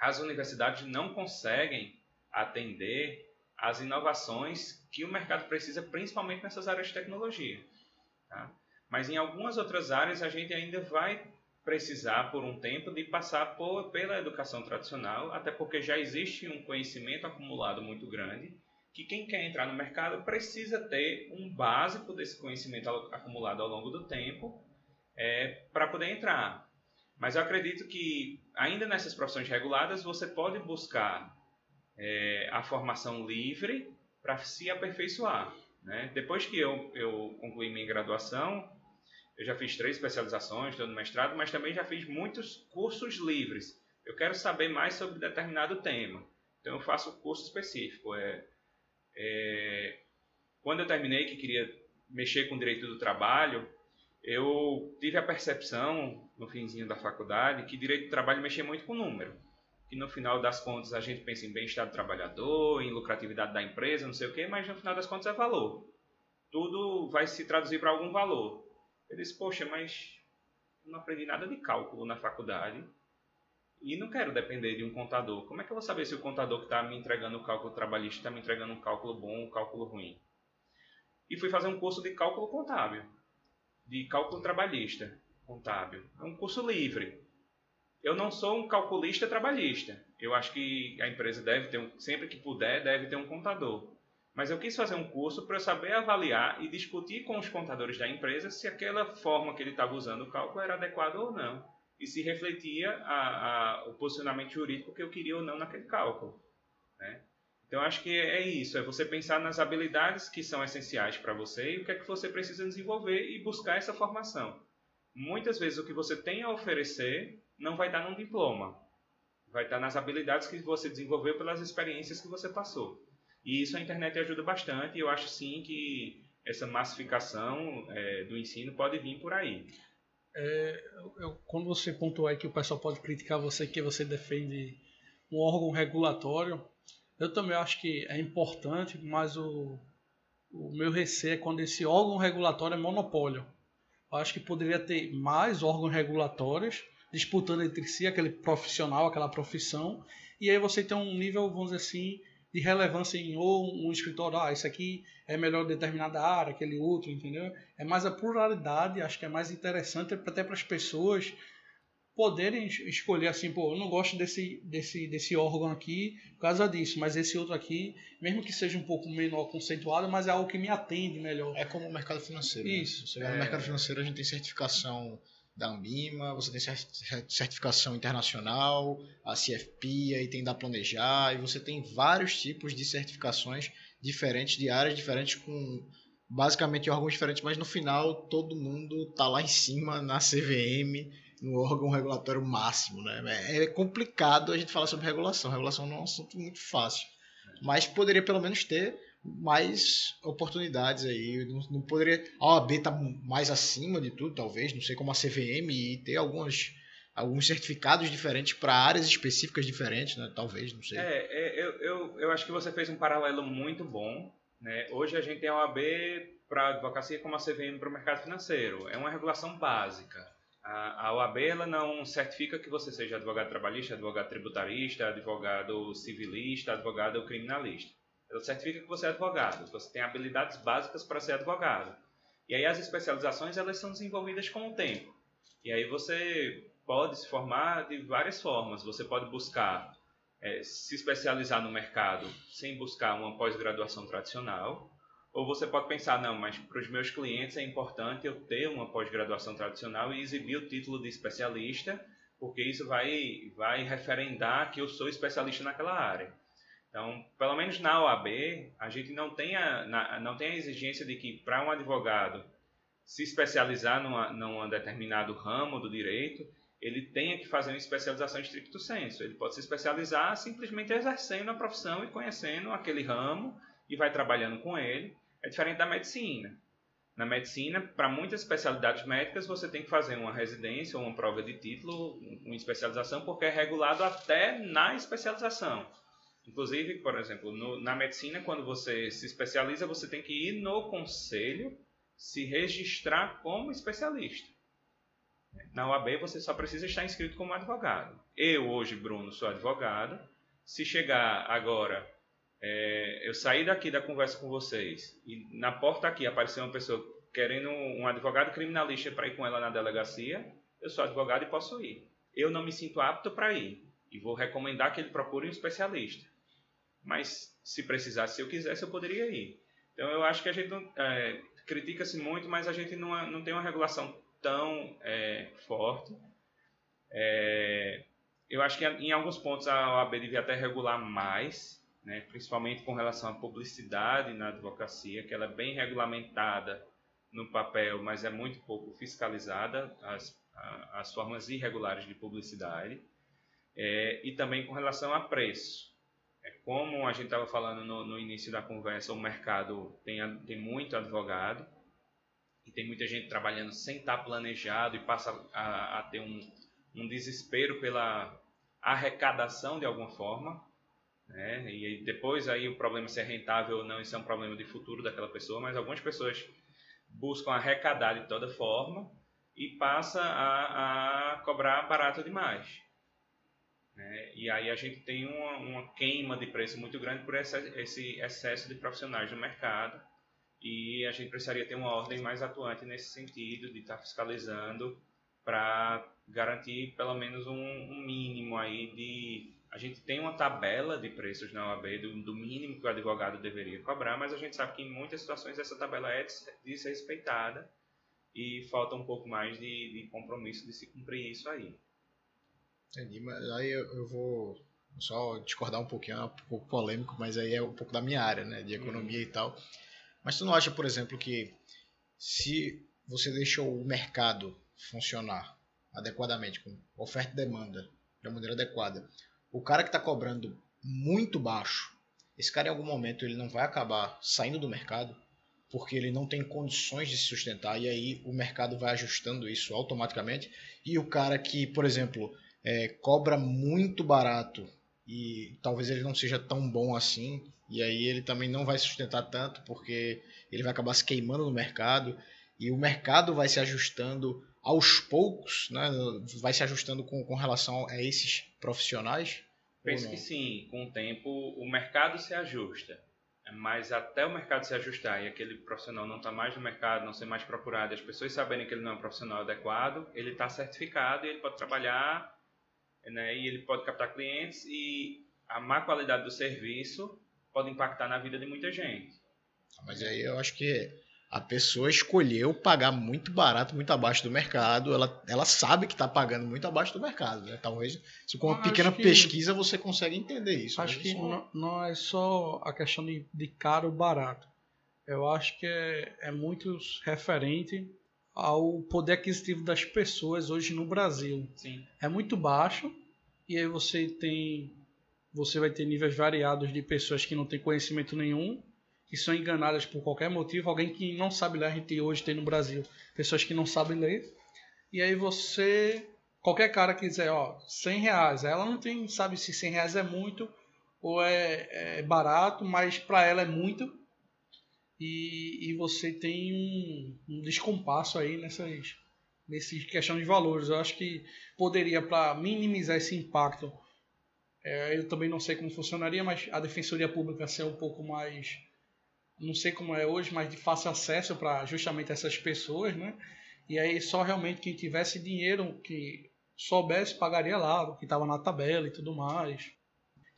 D: as universidades não conseguem atender às inovações que o mercado precisa, principalmente nessas áreas de tecnologia. Tá? Mas em algumas outras áreas a gente ainda vai precisar por um tempo de passar por, pela educação tradicional, até porque já existe um conhecimento acumulado muito grande, que quem quer entrar no mercado precisa ter um básico desse conhecimento acumulado ao longo do tempo é, para poder entrar. Mas eu acredito que ainda nessas profissões reguladas você pode buscar é, a formação livre para se aperfeiçoar. Né? Depois que eu, eu concluí minha graduação, eu já fiz três especializações, estou no mestrado, mas também já fiz muitos cursos livres. Eu quero saber mais sobre determinado tema. Então eu faço curso específico. É, é, quando eu terminei que queria mexer com direito do trabalho, eu tive a percepção no finzinho da faculdade que direito do trabalho mexia muito com número. Que no final das contas a gente pensa em bem-estar do trabalhador, em lucratividade da empresa, não sei o quê, mas no final das contas é valor. Tudo vai se traduzir para algum valor. Eu disse, poxa, mas não aprendi nada de cálculo na faculdade e não quero depender de um contador. Como é que eu vou saber se o contador que está me entregando o cálculo trabalhista está me entregando um cálculo bom ou um cálculo ruim? E fui fazer um curso de cálculo contábil, de cálculo trabalhista contábil. É um curso livre. Eu não sou um calculista trabalhista. Eu acho que a empresa deve ter, um, sempre que puder, deve ter um contador. Mas eu quis fazer um curso para eu saber avaliar e discutir com os contadores da empresa se aquela forma que ele estava usando o cálculo era adequada ou não. E se refletia a, a, o posicionamento jurídico que eu queria ou não naquele cálculo. Né? Então, acho que é isso. É você pensar nas habilidades que são essenciais para você e o que é que você precisa desenvolver e buscar essa formação. Muitas vezes o que você tem a oferecer não vai estar num diploma. Vai estar nas habilidades que você desenvolveu pelas experiências que você passou. E isso a internet ajuda bastante e eu acho sim que essa massificação é, do ensino pode vir por aí.
B: É, eu, quando você pontuou aí que o pessoal pode criticar você que você defende um órgão regulatório, eu também acho que é importante, mas o, o meu receio é quando esse órgão regulatório é monopólio. Eu acho que poderia ter mais órgãos regulatórios disputando entre si aquele profissional, aquela profissão, e aí você tem um nível, vamos dizer assim, de relevância em ou um escritório, ah, isso aqui é melhor determinada área, aquele outro, entendeu? É mais a pluralidade, acho que é mais interessante até para as pessoas poderem escolher assim, pô, eu não gosto desse, desse, desse órgão aqui por causa disso, mas esse outro aqui, mesmo que seja um pouco menor conceituado, mas é algo que me atende melhor.
C: É como o mercado financeiro. Né?
B: Isso.
C: Né? Você vai no mercado financeiro, a gente tem certificação da Ambima, você tem certificação internacional, a CFP, aí tem da Planejar, e você tem vários tipos de certificações diferentes, de áreas diferentes, com basicamente órgãos diferentes, mas no final todo mundo tá lá em cima na CVM, no órgão regulatório máximo, né? É complicado a gente falar sobre regulação, regulação não é um assunto muito fácil, mas poderia pelo menos ter mais oportunidades aí. Não, não poderia. A OAB tá mais acima de tudo, talvez, não sei como a CVM, e ter algumas, alguns certificados diferentes para áreas específicas diferentes, né? Talvez, não sei.
D: É, é, eu, eu, eu acho que você fez um paralelo muito bom. Né? Hoje a gente tem a OAB para advocacia como a CVM para o mercado financeiro. É uma regulação básica. A, a OAB ela não certifica que você seja advogado trabalhista, advogado tributarista, advogado civilista, advogado criminalista certifica que você é advogado, você tem habilidades básicas para ser advogado. E aí as especializações elas são desenvolvidas com o tempo. E aí você pode se formar de várias formas. Você pode buscar é, se especializar no mercado sem buscar uma pós-graduação tradicional. Ou você pode pensar, não, mas para os meus clientes é importante eu ter uma pós-graduação tradicional e exibir o título de especialista, porque isso vai, vai referendar que eu sou especialista naquela área. Então, pelo menos na OAB, a gente não tem a, na, não tem a exigência de que para um advogado se especializar numa, num determinado ramo do direito, ele tenha que fazer uma especialização em stricto senso. Ele pode se especializar simplesmente exercendo a profissão e conhecendo aquele ramo e vai trabalhando com ele. É diferente da medicina. Na medicina, para muitas especialidades médicas, você tem que fazer uma residência ou uma prova de título, uma especialização, porque é regulado até na especialização. Inclusive, por exemplo, no, na medicina, quando você se especializa, você tem que ir no conselho se registrar como especialista. Na OAB, você só precisa estar inscrito como advogado. Eu, hoje, Bruno, sou advogado. Se chegar agora é, eu saí daqui da conversa com vocês e na porta aqui apareceu uma pessoa querendo um advogado criminalista para ir com ela na delegacia, eu sou advogado e posso ir. Eu não me sinto apto para ir e vou recomendar que ele procure um especialista. Mas se precisasse, se eu quisesse, eu poderia ir. Então eu acho que a gente é, critica-se muito, mas a gente não, não tem uma regulação tão é, forte. É, eu acho que em alguns pontos a OAB devia até regular mais, né, principalmente com relação à publicidade na advocacia, que ela é bem regulamentada no papel, mas é muito pouco fiscalizada, as, as formas irregulares de publicidade, é, e também com relação a preço. É, como a gente estava falando no, no, início da conversa, o mercado tem, tem muito advogado, e tem muita gente trabalhando sem estar planejado e passa a, a ter um, um desespero pela arrecadação de alguma forma, né? E depois aí o problema se é rentável ou não, isso é um problema de futuro daquela pessoa, mas algumas pessoas buscam arrecadar de toda forma e passa a, a cobrar barato demais. Né? E aí a gente tem uma, uma, queima de preço muito grande por esse, esse excesso de profissionais no mercado e a gente precisaria ter uma ordem mais atuante nesse sentido de estar fiscalizando para garantir pelo menos um, um mínimo aí de a gente tem uma tabela de preços na OAB do, do, mínimo que o advogado deveria cobrar, mas a gente sabe que em muitas situações essa tabela é desrespeitada e falta um pouco mais de, de compromisso de se cumprir isso aí.
C: Entendi, mas aí eu, eu, vou só discordar um pouquinho, é um pouco polêmico, mas aí é um pouco da minha área, né, de economia uhum. e tal. Mas tu não acha, por exemplo, que se você deixou o mercado funcionar adequadamente, com oferta e demanda, de uma maneira adequada, o cara que está cobrando muito baixo, esse cara em algum momento ele não vai acabar saindo do mercado porque ele não tem condições de se sustentar e aí o mercado vai ajustando isso automaticamente e o cara que, por exemplo, é, cobra muito barato e talvez ele não seja tão bom assim. E aí ele também não vai sustentar tanto porque ele vai acabar se queimando no mercado. E o mercado vai se ajustando aos poucos, né, vai se ajustando com, com relação a esses profissionais?
D: Penso que sim, com o tempo o mercado se ajusta, mas até o mercado se ajustar e aquele profissional não está mais no mercado, não ser mais procurado, as pessoas saberem que ele não é um profissional adequado, ele está certificado e ele pode trabalhar, né, e ele pode captar clientes e a má qualidade do serviço pode impactar na vida de muita gente.
C: Mas aí eu acho que a pessoa escolheu pagar muito barato, muito abaixo do mercado. Ela, ela sabe que está pagando muito abaixo do mercado. Né? Talvez, se com uma pequena que, pesquisa você consegue entender isso.
B: Acho que não, não, é só a questão de, de caro ou barato. Eu acho que é, é muito referente ao poder aquisitivo das pessoas hoje no Brasil.
D: Sim.
B: É muito baixo e aí você tem você vai ter níveis variados de pessoas que não têm conhecimento nenhum que são enganadas por qualquer motivo, alguém que não sabe ler, a gente hoje tem no Brasil pessoas que não sabem ler, e aí você, qualquer cara que dizer, ó, 100 reais, ela não tem, sabe se 100 reais é muito ou é, é barato, mas para ela é muito, e, e você tem um, um descompasso aí nessas, nessas questão de valores. Eu acho que poderia, para minimizar esse impacto, é, eu também não sei como funcionaria, mas a Defensoria Pública ser um pouco mais não sei como é hoje, mas de fácil acesso para justamente essas pessoas, né? E aí só realmente quem tivesse dinheiro que soubesse pagaria lá, o que estava na tabela e tudo mais.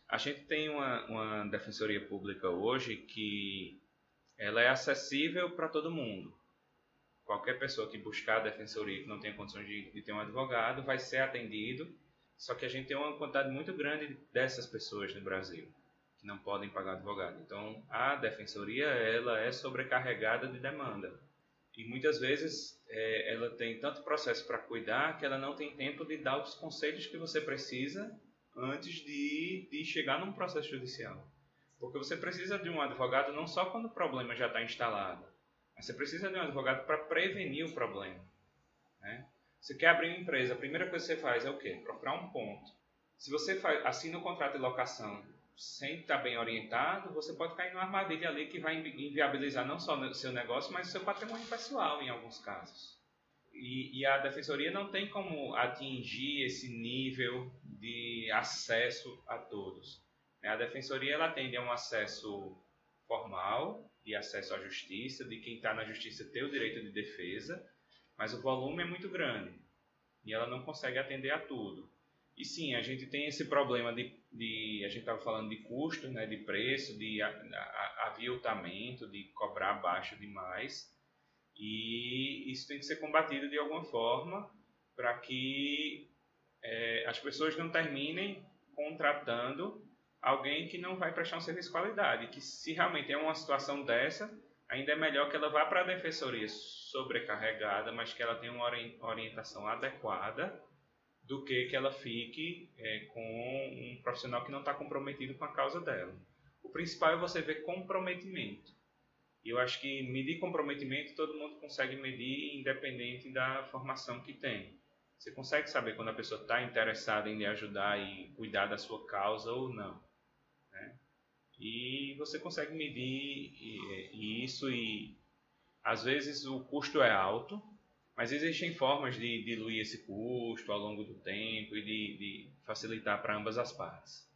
D: A gente tem uma, uma defensoria pública hoje que ela é acessível para todo mundo. Qualquer pessoa que buscar a defensoria que não tenha condições de, de ter um advogado vai ser atendido. Só que a gente tem uma quantidade muito grande dessas pessoas no Brasil que não podem pagar advogado. Então, a defensoria ela é sobrecarregada de demanda. E muitas vezes é, ela tem tanto processo para cuidar que ela não tem tempo de dar os conselhos que você precisa antes de, de chegar num processo judicial. Porque você precisa de um advogado não só quando o problema já está instalado, mas você precisa de um advogado para prevenir o problema. Né? Você quer abrir uma empresa, a primeira coisa que você faz é o quê? Procurar um ponto. Se você assina o contrato de locação sem estar bem orientado, você pode cair numa armadilha ali que vai inviabilizar não só o seu negócio, mas o seu patrimônio pessoal em alguns casos. E, e, a defensoria não tem como atingir esse nível de acesso a todos. A defensoria ela atende a um acesso formal, de acesso à justiça, de quem está na justiça ter o direito de defesa, mas o volume é muito grande e ela não consegue atender a tudo. E sim, a gente tem esse problema de, de a gente estava falando de custo, né, de preço, de aviltamento, de cobrar baixo demais. E isso tem que ser combatido de alguma forma para que é, as pessoas não terminem contratando alguém que não vai prestar um serviço de qualidade. Que se realmente é uma situação dessa, ainda é melhor que ela vá para a defensoria sobrecarregada, mas que ela tenha uma orientação adequada do que que ela fique é, com um profissional que não está comprometido com a causa dela. O principal é você ver comprometimento. E eu acho que medir comprometimento todo mundo consegue medir independente da formação que tem. Você consegue saber quando a pessoa está interessada em lhe ajudar e cuidar da sua causa ou não. E você consegue medir isso e às vezes o custo é alto, mas existem formas de diluir esse custo ao longo do tempo e de, de facilitar para ambas as partes.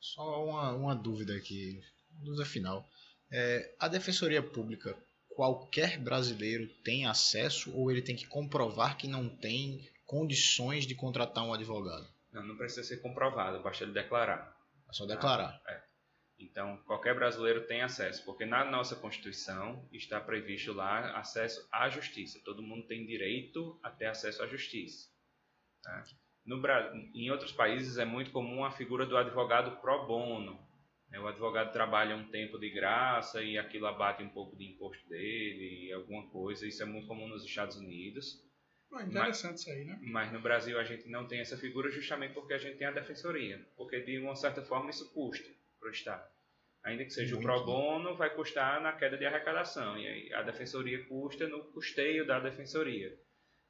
C: Só uma, uma dúvida aqui, dúvida final. É, a Defensoria Pública, qualquer brasileiro tem acesso ou ele tem que comprovar que não tem condições de contratar um advogado?
D: Não, não precisa ser comprovado, basta ele declarar.
C: É só declarar.
D: Ah, é. Então, qualquer brasileiro tem acesso, porque na nossa Constituição está previsto lá acesso à justiça. Todo mundo tem direito a ter acesso à justiça. Tá? No, em outros países é muito comum a figura do advogado pro bono. Né? O advogado trabalha um tempo de graça e aquilo abate um pouco de imposto dele, alguma coisa. Isso é muito comum nos Estados Unidos.
B: interessante mas, isso aí, né?
D: Mas no Brasil a gente não tem essa figura justamente porque a gente tem a defensoria. Porque de uma certa forma isso custa para o Estado. Ainda que seja Muito, o pro bono, vai custar na queda de arrecadação. E aí a defensoria custa no custeio da defensoria.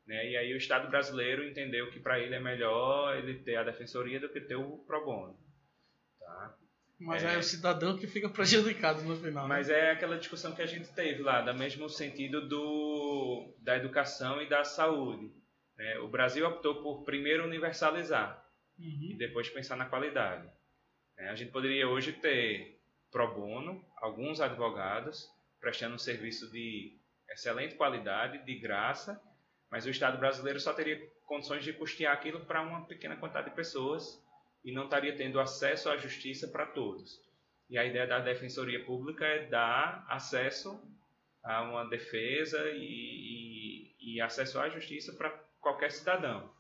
D: Né? E aí o Estado brasileiro entendeu que para ele é melhor ele ter a defensoria do que ter o pro bono. Tá?
B: Mas é, é o cidadão que fica prejudicado no final.
D: Né? Mas né? é aquela discussão que a gente teve lá, do mesmo sentido do, da educação e da saúde. Né? O Brasil optou por primeiro universalizar uhum. e depois pensar na qualidade. É, a gente poderia hoje ter pro bono alguns advogados prestando um serviço de excelente qualidade, de graça, mas o Estado brasileiro só teria condições de custear aquilo para uma pequena quantidade de pessoas e não estaria tendo acesso à justiça para todos. E a ideia da defensoria pública é dar acesso a uma defesa e, e, e acesso à justiça para qualquer cidadão.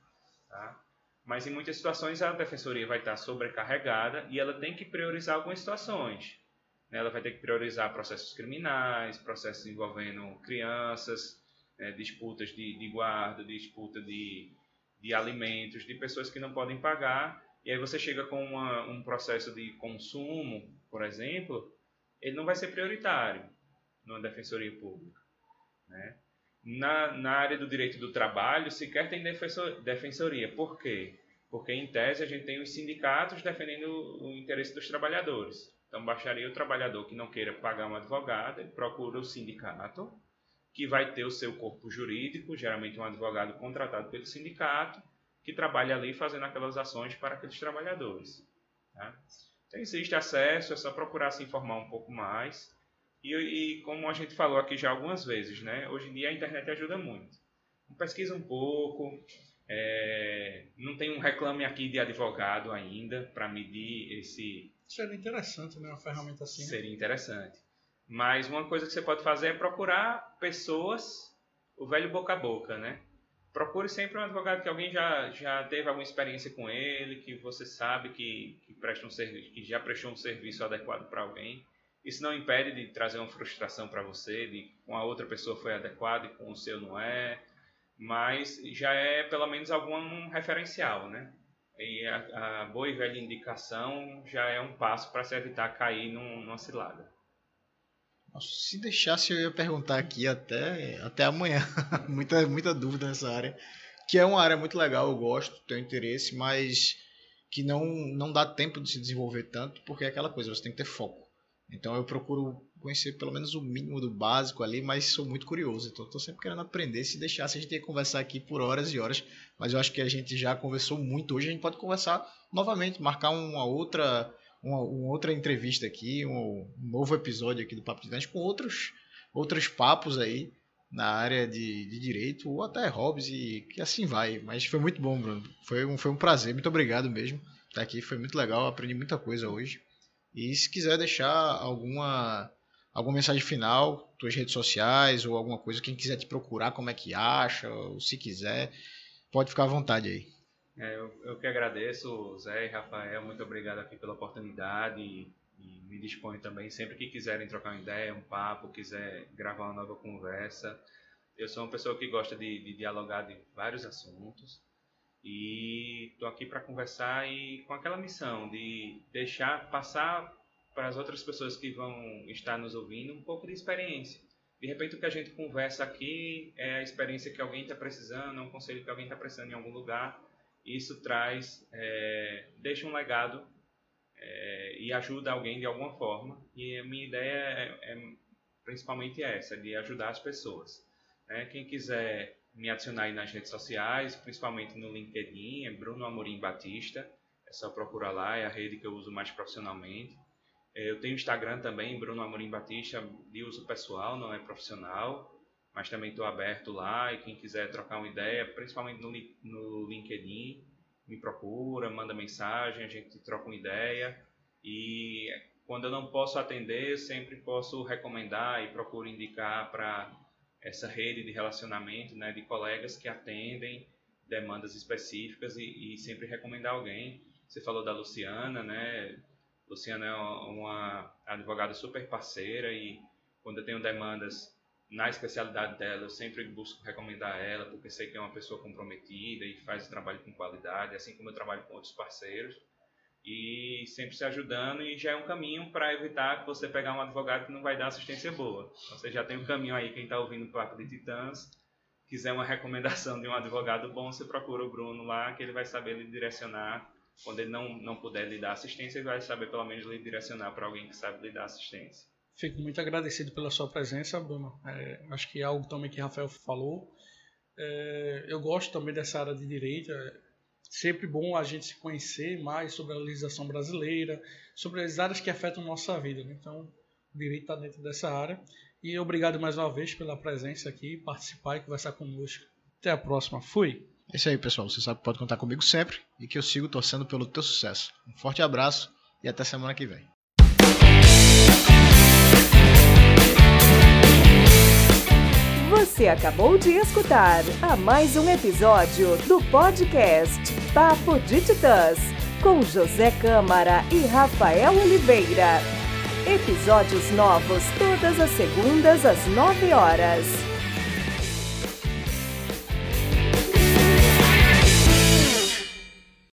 D: Tá? Mas em muitas situações a defensoria vai estar sobrecarregada e ela tem que priorizar algumas situações. Né? Ela vai ter que priorizar processos criminais, processos envolvendo crianças, né? disputas de, de, guarda, disputa de, de alimentos, de pessoas que não podem pagar. E aí você chega com uma, um processo de consumo, por exemplo, ele não vai ser prioritário numa defensoria pública. Né? Na, na área do direito do trabalho, sequer tem defensor, defensoria. Por quê? Porque, em tese, a gente tem os sindicatos defendendo o interesse dos trabalhadores. Então, baixaria o trabalhador que não queira pagar um advogado, ele procura o sindicato, que vai ter o seu corpo jurídico, geralmente um advogado contratado pelo sindicato, que trabalha ali fazendo aquelas ações para aqueles trabalhadores. Tá? Então, existe acesso, é só procurar se informar um pouco mais. E, e, como a gente falou aqui já algumas vezes, né? hoje em dia a internet ajuda muito. Pesquisa um pouco, é, não tem um reclame aqui de advogado ainda para medir esse.
B: Seria interessante, né? Uma ferramenta assim. Né?
D: Seria interessante. Mas uma coisa que você pode fazer é procurar pessoas, o velho boca a boca, né? Procure sempre um advogado que alguém já, já teve alguma experiência com ele, que você sabe que, que, presta um serviço, que já prestou um serviço adequado para alguém Isso não impede de trazer uma frustração para você, de com a outra pessoa foi adequado e com o seu não é, mas já é pelo menos algum referencial, né? E a, a boa e velha indicação já é um passo para se evitar cair num, numa cilada.
C: Se deixasse, eu ia perguntar aqui até, até amanhã. muita, muita dúvida nessa área. Que é uma área muito legal, eu gosto, tenho interesse, mas que não, não dá tempo de se desenvolver tanto, porque é aquela coisa, você tem que ter foco. Então eu procuro conhecer pelo menos o mínimo do básico ali, mas sou muito curioso. Então estou sempre querendo aprender. Se deixasse, a gente ia conversar aqui por horas e horas. Mas eu acho que a gente já conversou muito hoje. A gente pode conversar novamente, marcar uma outra, uma, uma outra entrevista aqui, um, um, novo episódio aqui do Papo de Dante com outros, outros papos aí na área de, de direito ou até hobbies e que assim vai. Mas foi muito bom, Bruno. Foi um, foi um prazer. Muito obrigado mesmo estar aqui. Foi muito legal. Aprendi muita coisa hoje. E se quiser deixar alguma alguma mensagem final, tuas redes sociais ou alguma coisa, quem quiser te procurar, como é que acha, ou se quiser, pode ficar à vontade aí.
D: É, eu, eu, que agradeço, Zé e Rafael, muito obrigado aqui pela oportunidade e, e, me disponho também, sempre que quiserem trocar uma ideia, um papo, quiser gravar uma nova conversa. Eu sou uma pessoa que gosta de, de dialogar de vários assuntos e estou aqui para conversar e com aquela missão de deixar passar para as outras pessoas que vão estar nos ouvindo um pouco de experiência. De repente, o que a gente conversa aqui é a experiência que alguém está precisando, é um conselho que alguém está precisando em algum lugar. Isso traz, é, deixa um legado é, e ajuda alguém de alguma forma. E a minha ideia é, é principalmente essa, de ajudar as pessoas. É, quem quiser me adicionar aí nas redes sociais, principalmente no LinkedIn, é Bruno Amorim Batista. É só procurar lá, é a rede que eu uso mais profissionalmente. É, eu tenho Instagram também, Bruno Amorim Batista, de uso pessoal, não é profissional, mas também estou aberto lá e quem quiser trocar uma ideia, principalmente no, no LinkedIn, me procura, manda mensagem, a gente troca uma ideia e quando eu não posso atender, sempre posso recomendar e procuro indicar para essa rede de relacionamento, né, de colegas que atendem demandas específicas e, e sempre recomendar alguém. Você falou da Luciana, né? Luciana é uma advogada super parceira e quando eu tenho demandas na especialidade dela, eu sempre busco recomendar ela, porque sei que é uma pessoa comprometida e faz o trabalho com qualidade, assim como eu trabalho com outros parceiros. E sempre se ajudando, e já é um caminho para evitar que você pegar um advogado que não vai dar assistência boa. Você já tem um caminho aí, quem está ouvindo o Papo de Titãs, quiser uma recomendação de um advogado bom, você procura o Bruno lá, que ele vai saber lhe direcionar quando ele não, não puder lhe dar assistência, ele vai saber pelo menos lhe direcionar para alguém que sabe lhe dar assistência.
B: Fico muito agradecido pela sua presença, Bruno. É, acho que é algo também que Rafael falou. É, eu gosto também dessa área de direito. É sempre bom a gente se conhecer mais sobre a legislação brasileira, sobre as áreas que afetam nossa vida. Né? Então, o direito está dentro dessa área. E obrigado mais uma vez pela presença aqui, participar e conversar conosco. Até a próxima. Fui!
C: É isso aí, pessoal. Você sabe que pode contar comigo sempre e que eu sigo torcendo pelo teu sucesso. Um forte abraço e até semana que vem.
A: Você acabou de escutar a mais um episódio do podcast Papo de Titãs com José Câmara e Rafael Oliveira. Episódios novos todas as segundas às 9 horas.